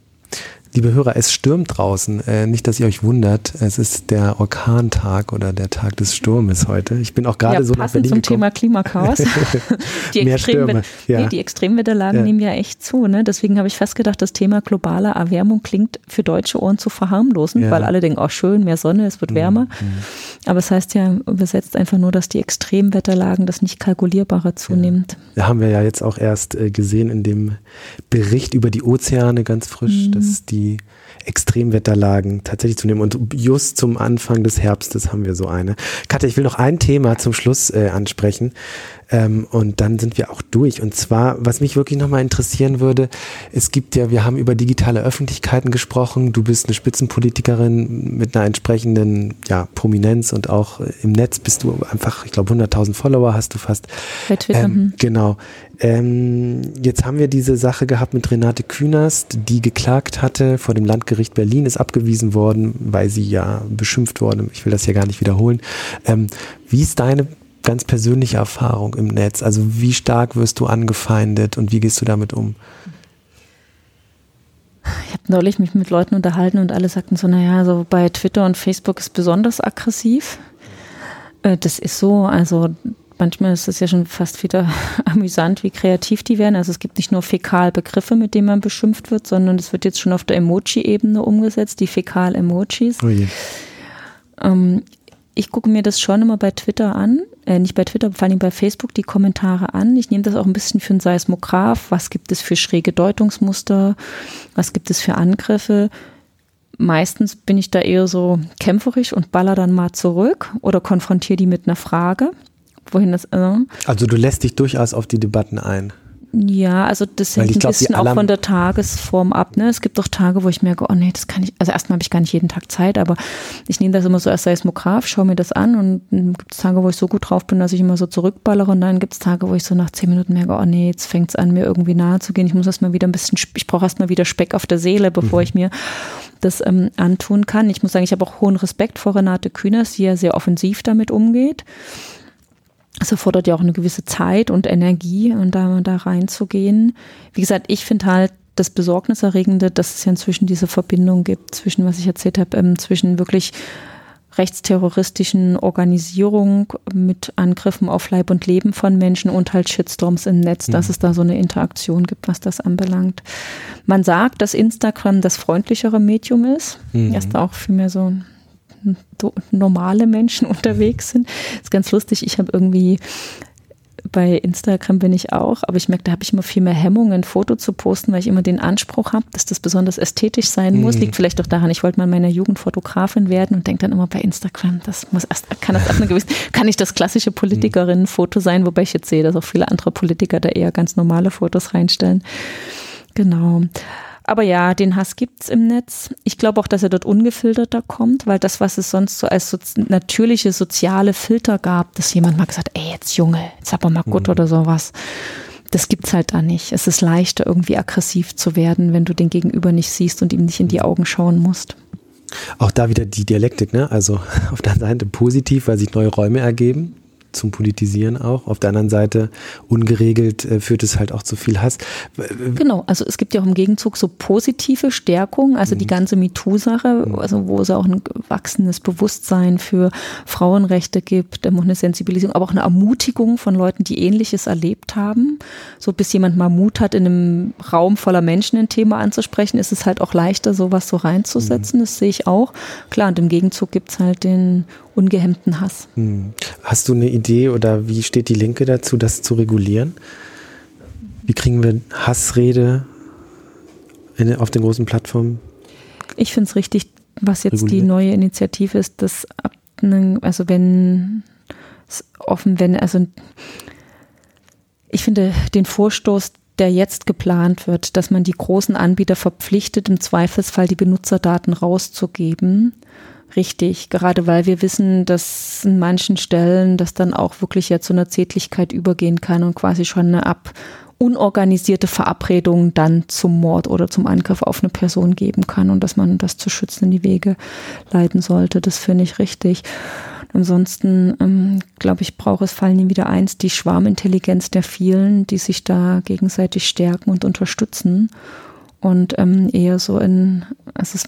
Speaker 2: Liebe Hörer, es stürmt draußen. Äh, nicht, dass ihr euch wundert. Es ist der Orkantag oder der Tag des Sturmes heute. Ich bin auch gerade ja, so nach Berlin
Speaker 3: zum
Speaker 2: gekommen.
Speaker 3: Thema Klimachaos. [laughs] die,
Speaker 2: Mehr Stürme,
Speaker 3: ja. nee, die Extremwetterlagen ja. nehmen ja echt zu. Ne? Deswegen habe ich fast gedacht, das Thema globale Erwärmung klingt für deutsche Ohren zu verharmlosen, ja. weil alle denken, oh schön, mehr Sonne, es wird mhm. wärmer. Mhm. Aber es heißt ja übersetzt einfach nur, dass die Extremwetterlagen das nicht kalkulierbare zunimmt.
Speaker 2: Ja. haben wir ja jetzt auch erst äh, gesehen in dem Bericht über die Ozeane ganz frisch, mhm. dass die die Extremwetterlagen tatsächlich zunehmen. Und just zum Anfang des Herbstes haben wir so eine. Katja, ich will noch ein Thema zum Schluss äh, ansprechen. Ähm, und dann sind wir auch durch. Und zwar, was mich wirklich nochmal interessieren würde, es gibt ja, wir haben über digitale Öffentlichkeiten gesprochen. Du bist eine Spitzenpolitikerin mit einer entsprechenden ja, Prominenz und auch äh, im Netz bist du einfach, ich glaube, 100.000 Follower hast du fast.
Speaker 3: Bei Twitter. Ähm,
Speaker 2: hm. genau. Ähm, jetzt haben wir diese Sache gehabt mit Renate Künast, die geklagt hatte vor dem Landgericht Berlin, ist abgewiesen worden, weil sie ja beschimpft wurde. Ich will das ja gar nicht wiederholen. Ähm, wie ist deine ganz persönliche Erfahrung im Netz? Also wie stark wirst du angefeindet und wie gehst du damit um?
Speaker 3: Ich habe neulich mich mit Leuten unterhalten und alle sagten so, naja, so bei Twitter und Facebook ist besonders aggressiv. Äh, das ist so, also manchmal ist es ja schon fast wieder [laughs] amüsant, wie kreativ die werden. Also es gibt nicht nur Fäkalbegriffe, mit denen man beschimpft wird, sondern es wird jetzt schon auf der Emoji-Ebene umgesetzt, die Fäkal-Emojis. Oh ähm, ich gucke mir das schon immer bei Twitter an, äh, nicht bei Twitter, vor allem bei Facebook die Kommentare an. Ich nehme das auch ein bisschen für einen Seismograph. Was gibt es für schräge Deutungsmuster? Was gibt es für Angriffe? Meistens bin ich da eher so kämpferisch und baller dann mal zurück oder konfrontiere die mit einer Frage. Wohin das? Äh.
Speaker 2: Also du lässt dich durchaus auf die Debatten ein.
Speaker 3: Ja, also das hängt ein glaub, bisschen auch von der Tagesform ab. Ne? Es gibt doch Tage, wo ich merke, oh nee, das kann ich, also erstmal habe ich gar nicht jeden Tag Zeit, aber ich nehme das immer so als Seismograph, schaue mir das an und dann gibt es Tage, wo ich so gut drauf bin, dass ich immer so zurückballere und dann gibt es Tage, wo ich so nach zehn Minuten merke, oh nee, jetzt fängt es an, mir irgendwie nahe zu gehen. Ich muss erstmal wieder ein bisschen, ich brauche erstmal wieder Speck auf der Seele, bevor mhm. ich mir das ähm, antun kann. Ich muss sagen, ich habe auch hohen Respekt vor Renate Kühners, die ja sehr offensiv damit umgeht es erfordert ja auch eine gewisse Zeit und Energie und da, da reinzugehen. Wie gesagt, ich finde halt das Besorgniserregende, dass es ja inzwischen diese Verbindung gibt zwischen, was ich erzählt habe, ähm, zwischen wirklich rechtsterroristischen Organisierung mit Angriffen auf Leib und Leben von Menschen und halt Shitstorms im Netz, dass mhm. es da so eine Interaktion gibt, was das anbelangt. Man sagt, dass Instagram das freundlichere Medium ist. Mhm. Erst auch viel mehr so normale Menschen [laughs] unterwegs sind. Das ist ganz lustig. Ich habe irgendwie bei Instagram bin ich auch, aber ich merke, da habe ich immer viel mehr Hemmungen, ein Foto zu posten, weil ich immer den Anspruch habe, dass das besonders ästhetisch sein muss. Mhm. Liegt vielleicht auch daran, ich wollte mal in meiner Jugend Fotografin werden und denke dann immer bei Instagram, das muss erst, kann das erst eine gewisse, kann nicht das klassische Politikerinnen-Foto sein, wobei ich jetzt sehe, dass auch viele andere Politiker da eher ganz normale Fotos reinstellen. Genau. Aber ja, den Hass gibt's im Netz. Ich glaube auch, dass er dort ungefilterter kommt, weil das, was es sonst so als so natürliche soziale Filter gab, dass jemand mal gesagt, ey, jetzt Junge, jetzt aber mal gut mhm. oder sowas. Das gibt's halt da nicht. Es ist leichter, irgendwie aggressiv zu werden, wenn du den Gegenüber nicht siehst und ihm nicht in die mhm. Augen schauen musst.
Speaker 2: Auch da wieder die Dialektik, ne? Also [laughs] auf der Seite positiv, weil sich neue Räume ergeben zum Politisieren auch. Auf der anderen Seite ungeregelt äh, führt es halt auch zu viel Hass.
Speaker 3: Genau, also es gibt ja auch im Gegenzug so positive Stärkung, also mhm. die ganze MeToo-Sache, mhm. also wo es auch ein wachsendes Bewusstsein für Frauenrechte gibt, eine Sensibilisierung, aber auch eine Ermutigung von Leuten, die Ähnliches erlebt haben. So bis jemand mal Mut hat, in einem Raum voller Menschen ein Thema anzusprechen, ist es halt auch leichter, sowas so reinzusetzen. Mhm. Das sehe ich auch. Klar, und im Gegenzug gibt es halt den ungehemmten Hass.
Speaker 2: Hm. Hast du eine Idee oder wie steht die Linke dazu, das zu regulieren? Wie kriegen wir Hassrede in, auf den großen Plattformen?
Speaker 3: Ich finde es richtig, was jetzt reguliert? die neue Initiative ist, dass ab, also wenn es offen, wenn, also ich finde den Vorstoß, der jetzt geplant wird, dass man die großen Anbieter verpflichtet, im Zweifelsfall die Benutzerdaten rauszugeben richtig, gerade weil wir wissen, dass in manchen Stellen das dann auch wirklich ja zu einer Zärtlichkeit übergehen kann und quasi schon eine ab unorganisierte Verabredung dann zum Mord oder zum Angriff auf eine Person geben kann und dass man das zu schützen in die Wege leiten sollte. Das finde ich richtig. Ansonsten, ähm, glaube ich, braucht es fallen wieder eins, die Schwarmintelligenz der vielen, die sich da gegenseitig stärken und unterstützen und ähm, eher so in, es ist,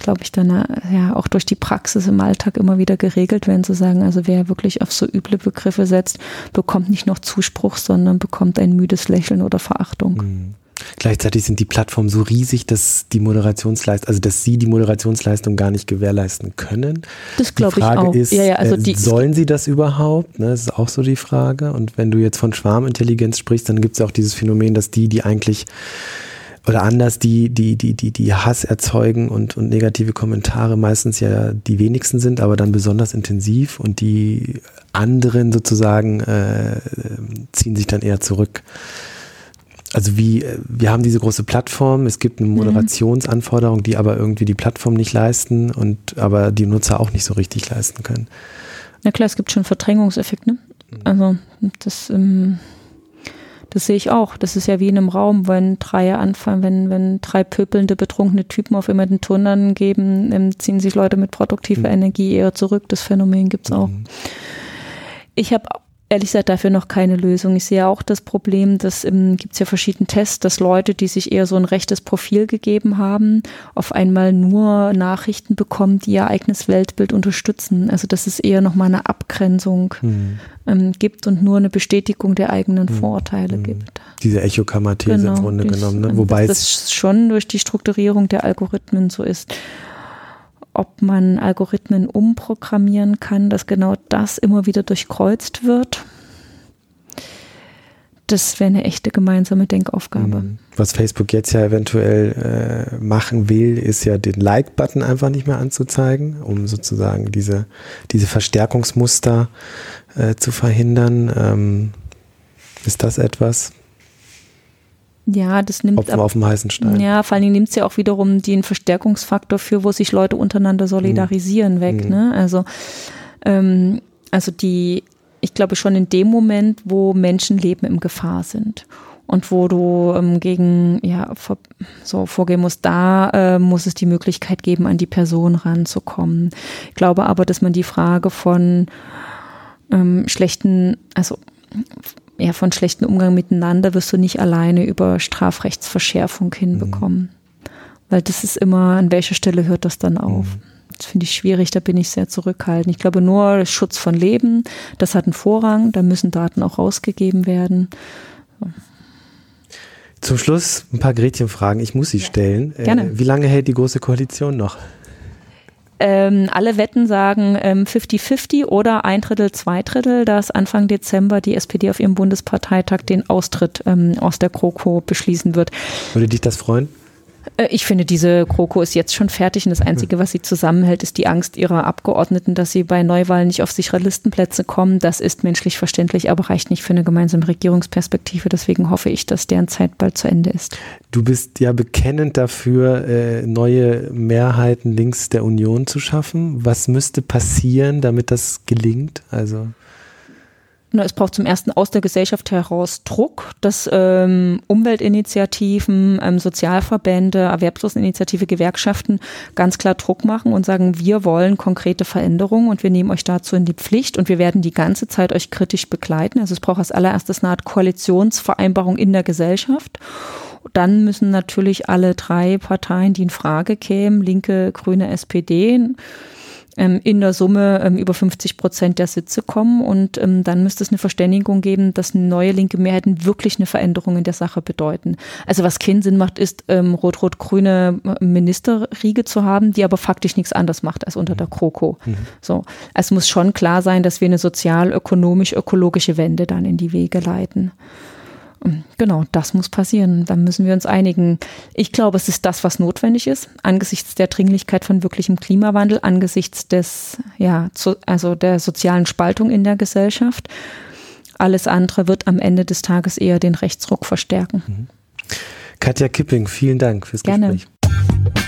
Speaker 3: glaube ich, dann ja auch durch die Praxis im Alltag immer wieder geregelt werden, zu sagen, also wer wirklich auf so üble Begriffe setzt, bekommt nicht noch Zuspruch, sondern bekommt ein müdes Lächeln oder Verachtung. Mhm.
Speaker 2: Gleichzeitig sind die Plattformen so riesig, dass die Moderationsleistung, also dass sie die Moderationsleistung gar nicht gewährleisten können.
Speaker 3: Das glaube ich auch.
Speaker 2: Ist, ja, ja, also äh, sollen sie das überhaupt? Ne, das ist auch so die Frage. Und wenn du jetzt von Schwarmintelligenz sprichst, dann gibt es auch dieses Phänomen, dass die, die eigentlich oder anders, die, die, die, die, die Hass erzeugen und, und negative Kommentare meistens ja die wenigsten sind, aber dann besonders intensiv und die anderen sozusagen äh, ziehen sich dann eher zurück. Also wie, wir haben diese große Plattform, es gibt eine mhm. Moderationsanforderung, die aber irgendwie die Plattform nicht leisten und aber die Nutzer auch nicht so richtig leisten können.
Speaker 3: Na klar, es gibt schon Verdrängungseffekte. Ne? Mhm. Also das ähm das sehe ich auch. Das ist ja wie in einem Raum, wenn drei anfangen, wenn, wenn drei pöpelnde, betrunkene Typen auf immer den Turnern geben, ähm, ziehen sich Leute mit produktiver mhm. Energie eher zurück. Das Phänomen gibt es auch. Mhm. Ich habe ehrlich gesagt dafür noch keine Lösung. Ich sehe auch das Problem, dass ähm, gibt es ja verschiedene Tests, dass Leute, die sich eher so ein rechtes Profil gegeben haben, auf einmal nur Nachrichten bekommen, die ihr eigenes Weltbild unterstützen. Also dass es eher nochmal eine Abgrenzung mhm. ähm, gibt und nur eine Bestätigung der eigenen mhm. Vorurteile mhm. gibt.
Speaker 2: Diese Echokammer-These genau, im Grunde genommen. Ne? Wobei
Speaker 3: dass das schon durch die Strukturierung der Algorithmen so ist ob man Algorithmen umprogrammieren kann, dass genau das immer wieder durchkreuzt wird. Das wäre eine echte gemeinsame Denkaufgabe. Mhm.
Speaker 2: Was Facebook jetzt ja eventuell äh, machen will, ist ja den Like-Button einfach nicht mehr anzuzeigen, um sozusagen diese, diese Verstärkungsmuster äh, zu verhindern. Ähm, ist das etwas,
Speaker 3: Ja, das nimmt
Speaker 2: Hopfen auf dem heißen Stein.
Speaker 3: Ja, vor allen Dingen nimmt es ja auch wiederum den Verstärkungsfaktor für, wo sich Leute untereinander solidarisieren, mhm. weg. Mhm. Ne? Also, ähm, also die, ich glaube schon in dem Moment, wo Menschenleben in Gefahr sind und wo du ähm, gegen ja vor, so vorgehen musst, da äh, muss es die Möglichkeit geben, an die Person ranzukommen. Ich glaube aber, dass man die Frage von ähm, schlechten, also ja, von schlechten Umgang miteinander wirst du nicht alleine über Strafrechtsverschärfung hinbekommen. Mhm. Weil das ist immer, an welcher Stelle hört das dann auf? Mhm. Das finde ich schwierig, da bin ich sehr zurückhaltend. Ich glaube nur Schutz von Leben, das hat einen Vorrang, da müssen Daten auch rausgegeben werden.
Speaker 2: Zum Schluss ein paar Gretchenfragen. Ich muss sie stellen.
Speaker 3: Gerne. Äh,
Speaker 2: wie lange hält die Große Koalition noch?
Speaker 3: Ähm, alle Wetten sagen 50-50 ähm, oder ein Drittel, zwei Drittel, dass Anfang Dezember die SPD auf ihrem Bundesparteitag den Austritt ähm, aus der GroKo beschließen wird.
Speaker 2: Würde dich das freuen?
Speaker 3: Äh, ich finde, diese GroKo ist jetzt schon fertig und das Einzige, was sie zusammenhält, ist die Angst ihrer Abgeordneten, dass sie bei Neuwahlen nicht auf sichere Listenplätze kommen. Das ist menschlich verständlich, aber reicht nicht für eine gemeinsame Regierungsperspektive. Deswegen hoffe ich, dass deren Zeit bald zu Ende ist.
Speaker 2: Du bist ja bekennend dafür, äh, neue Mehrheiten links der Union zu schaffen. Was müsste passieren, damit das gelingt? Also
Speaker 3: es braucht zum ersten aus der Gesellschaft heraus Druck, dass ähm, Umweltinitiativen, ähm, Sozialverbände, Erwerbsloseninitiative, Gewerkschaften ganz klar Druck machen und sagen, wir wollen konkrete Veränderungen und wir nehmen euch dazu in die Pflicht und wir werden die ganze Zeit euch kritisch begleiten. Also es braucht als allererstes eine Art Koalitionsvereinbarung in der Gesellschaft. Dann müssen natürlich alle drei Parteien, die in Frage kämen, Linke, Grüne, SPD, in der Summe ähm, über 50 Prozent der Sitze kommen. Und ähm, dann müsste es eine Verständigung geben, dass neue linke Mehrheiten wirklich eine Veränderung in der Sache bedeuten. Also was keinen Sinn macht, ist rot-rot-grüne Ministerriege zu haben, die aber faktisch nichts anderes macht als unter der Kroko. Mhm. So, es muss schon klar sein, dass wir eine sozial-ökonomisch-ökologische Wende dann in die Wege leiten. Genau, das muss passieren. Dann müssen wir uns einigen. Ich glaube, es ist das, was notwendig ist, angesichts der Dringlichkeit von wirklichem Klimawandel, angesichts des, ja, zu, also der sozialen Spaltung in der Gesellschaft. Alles andere wird am Ende des Tages eher den Rechtsruck verstärken. Mhm.
Speaker 2: Katja Kipping, vielen Dank fürs
Speaker 3: Gerne.
Speaker 2: Gespräch.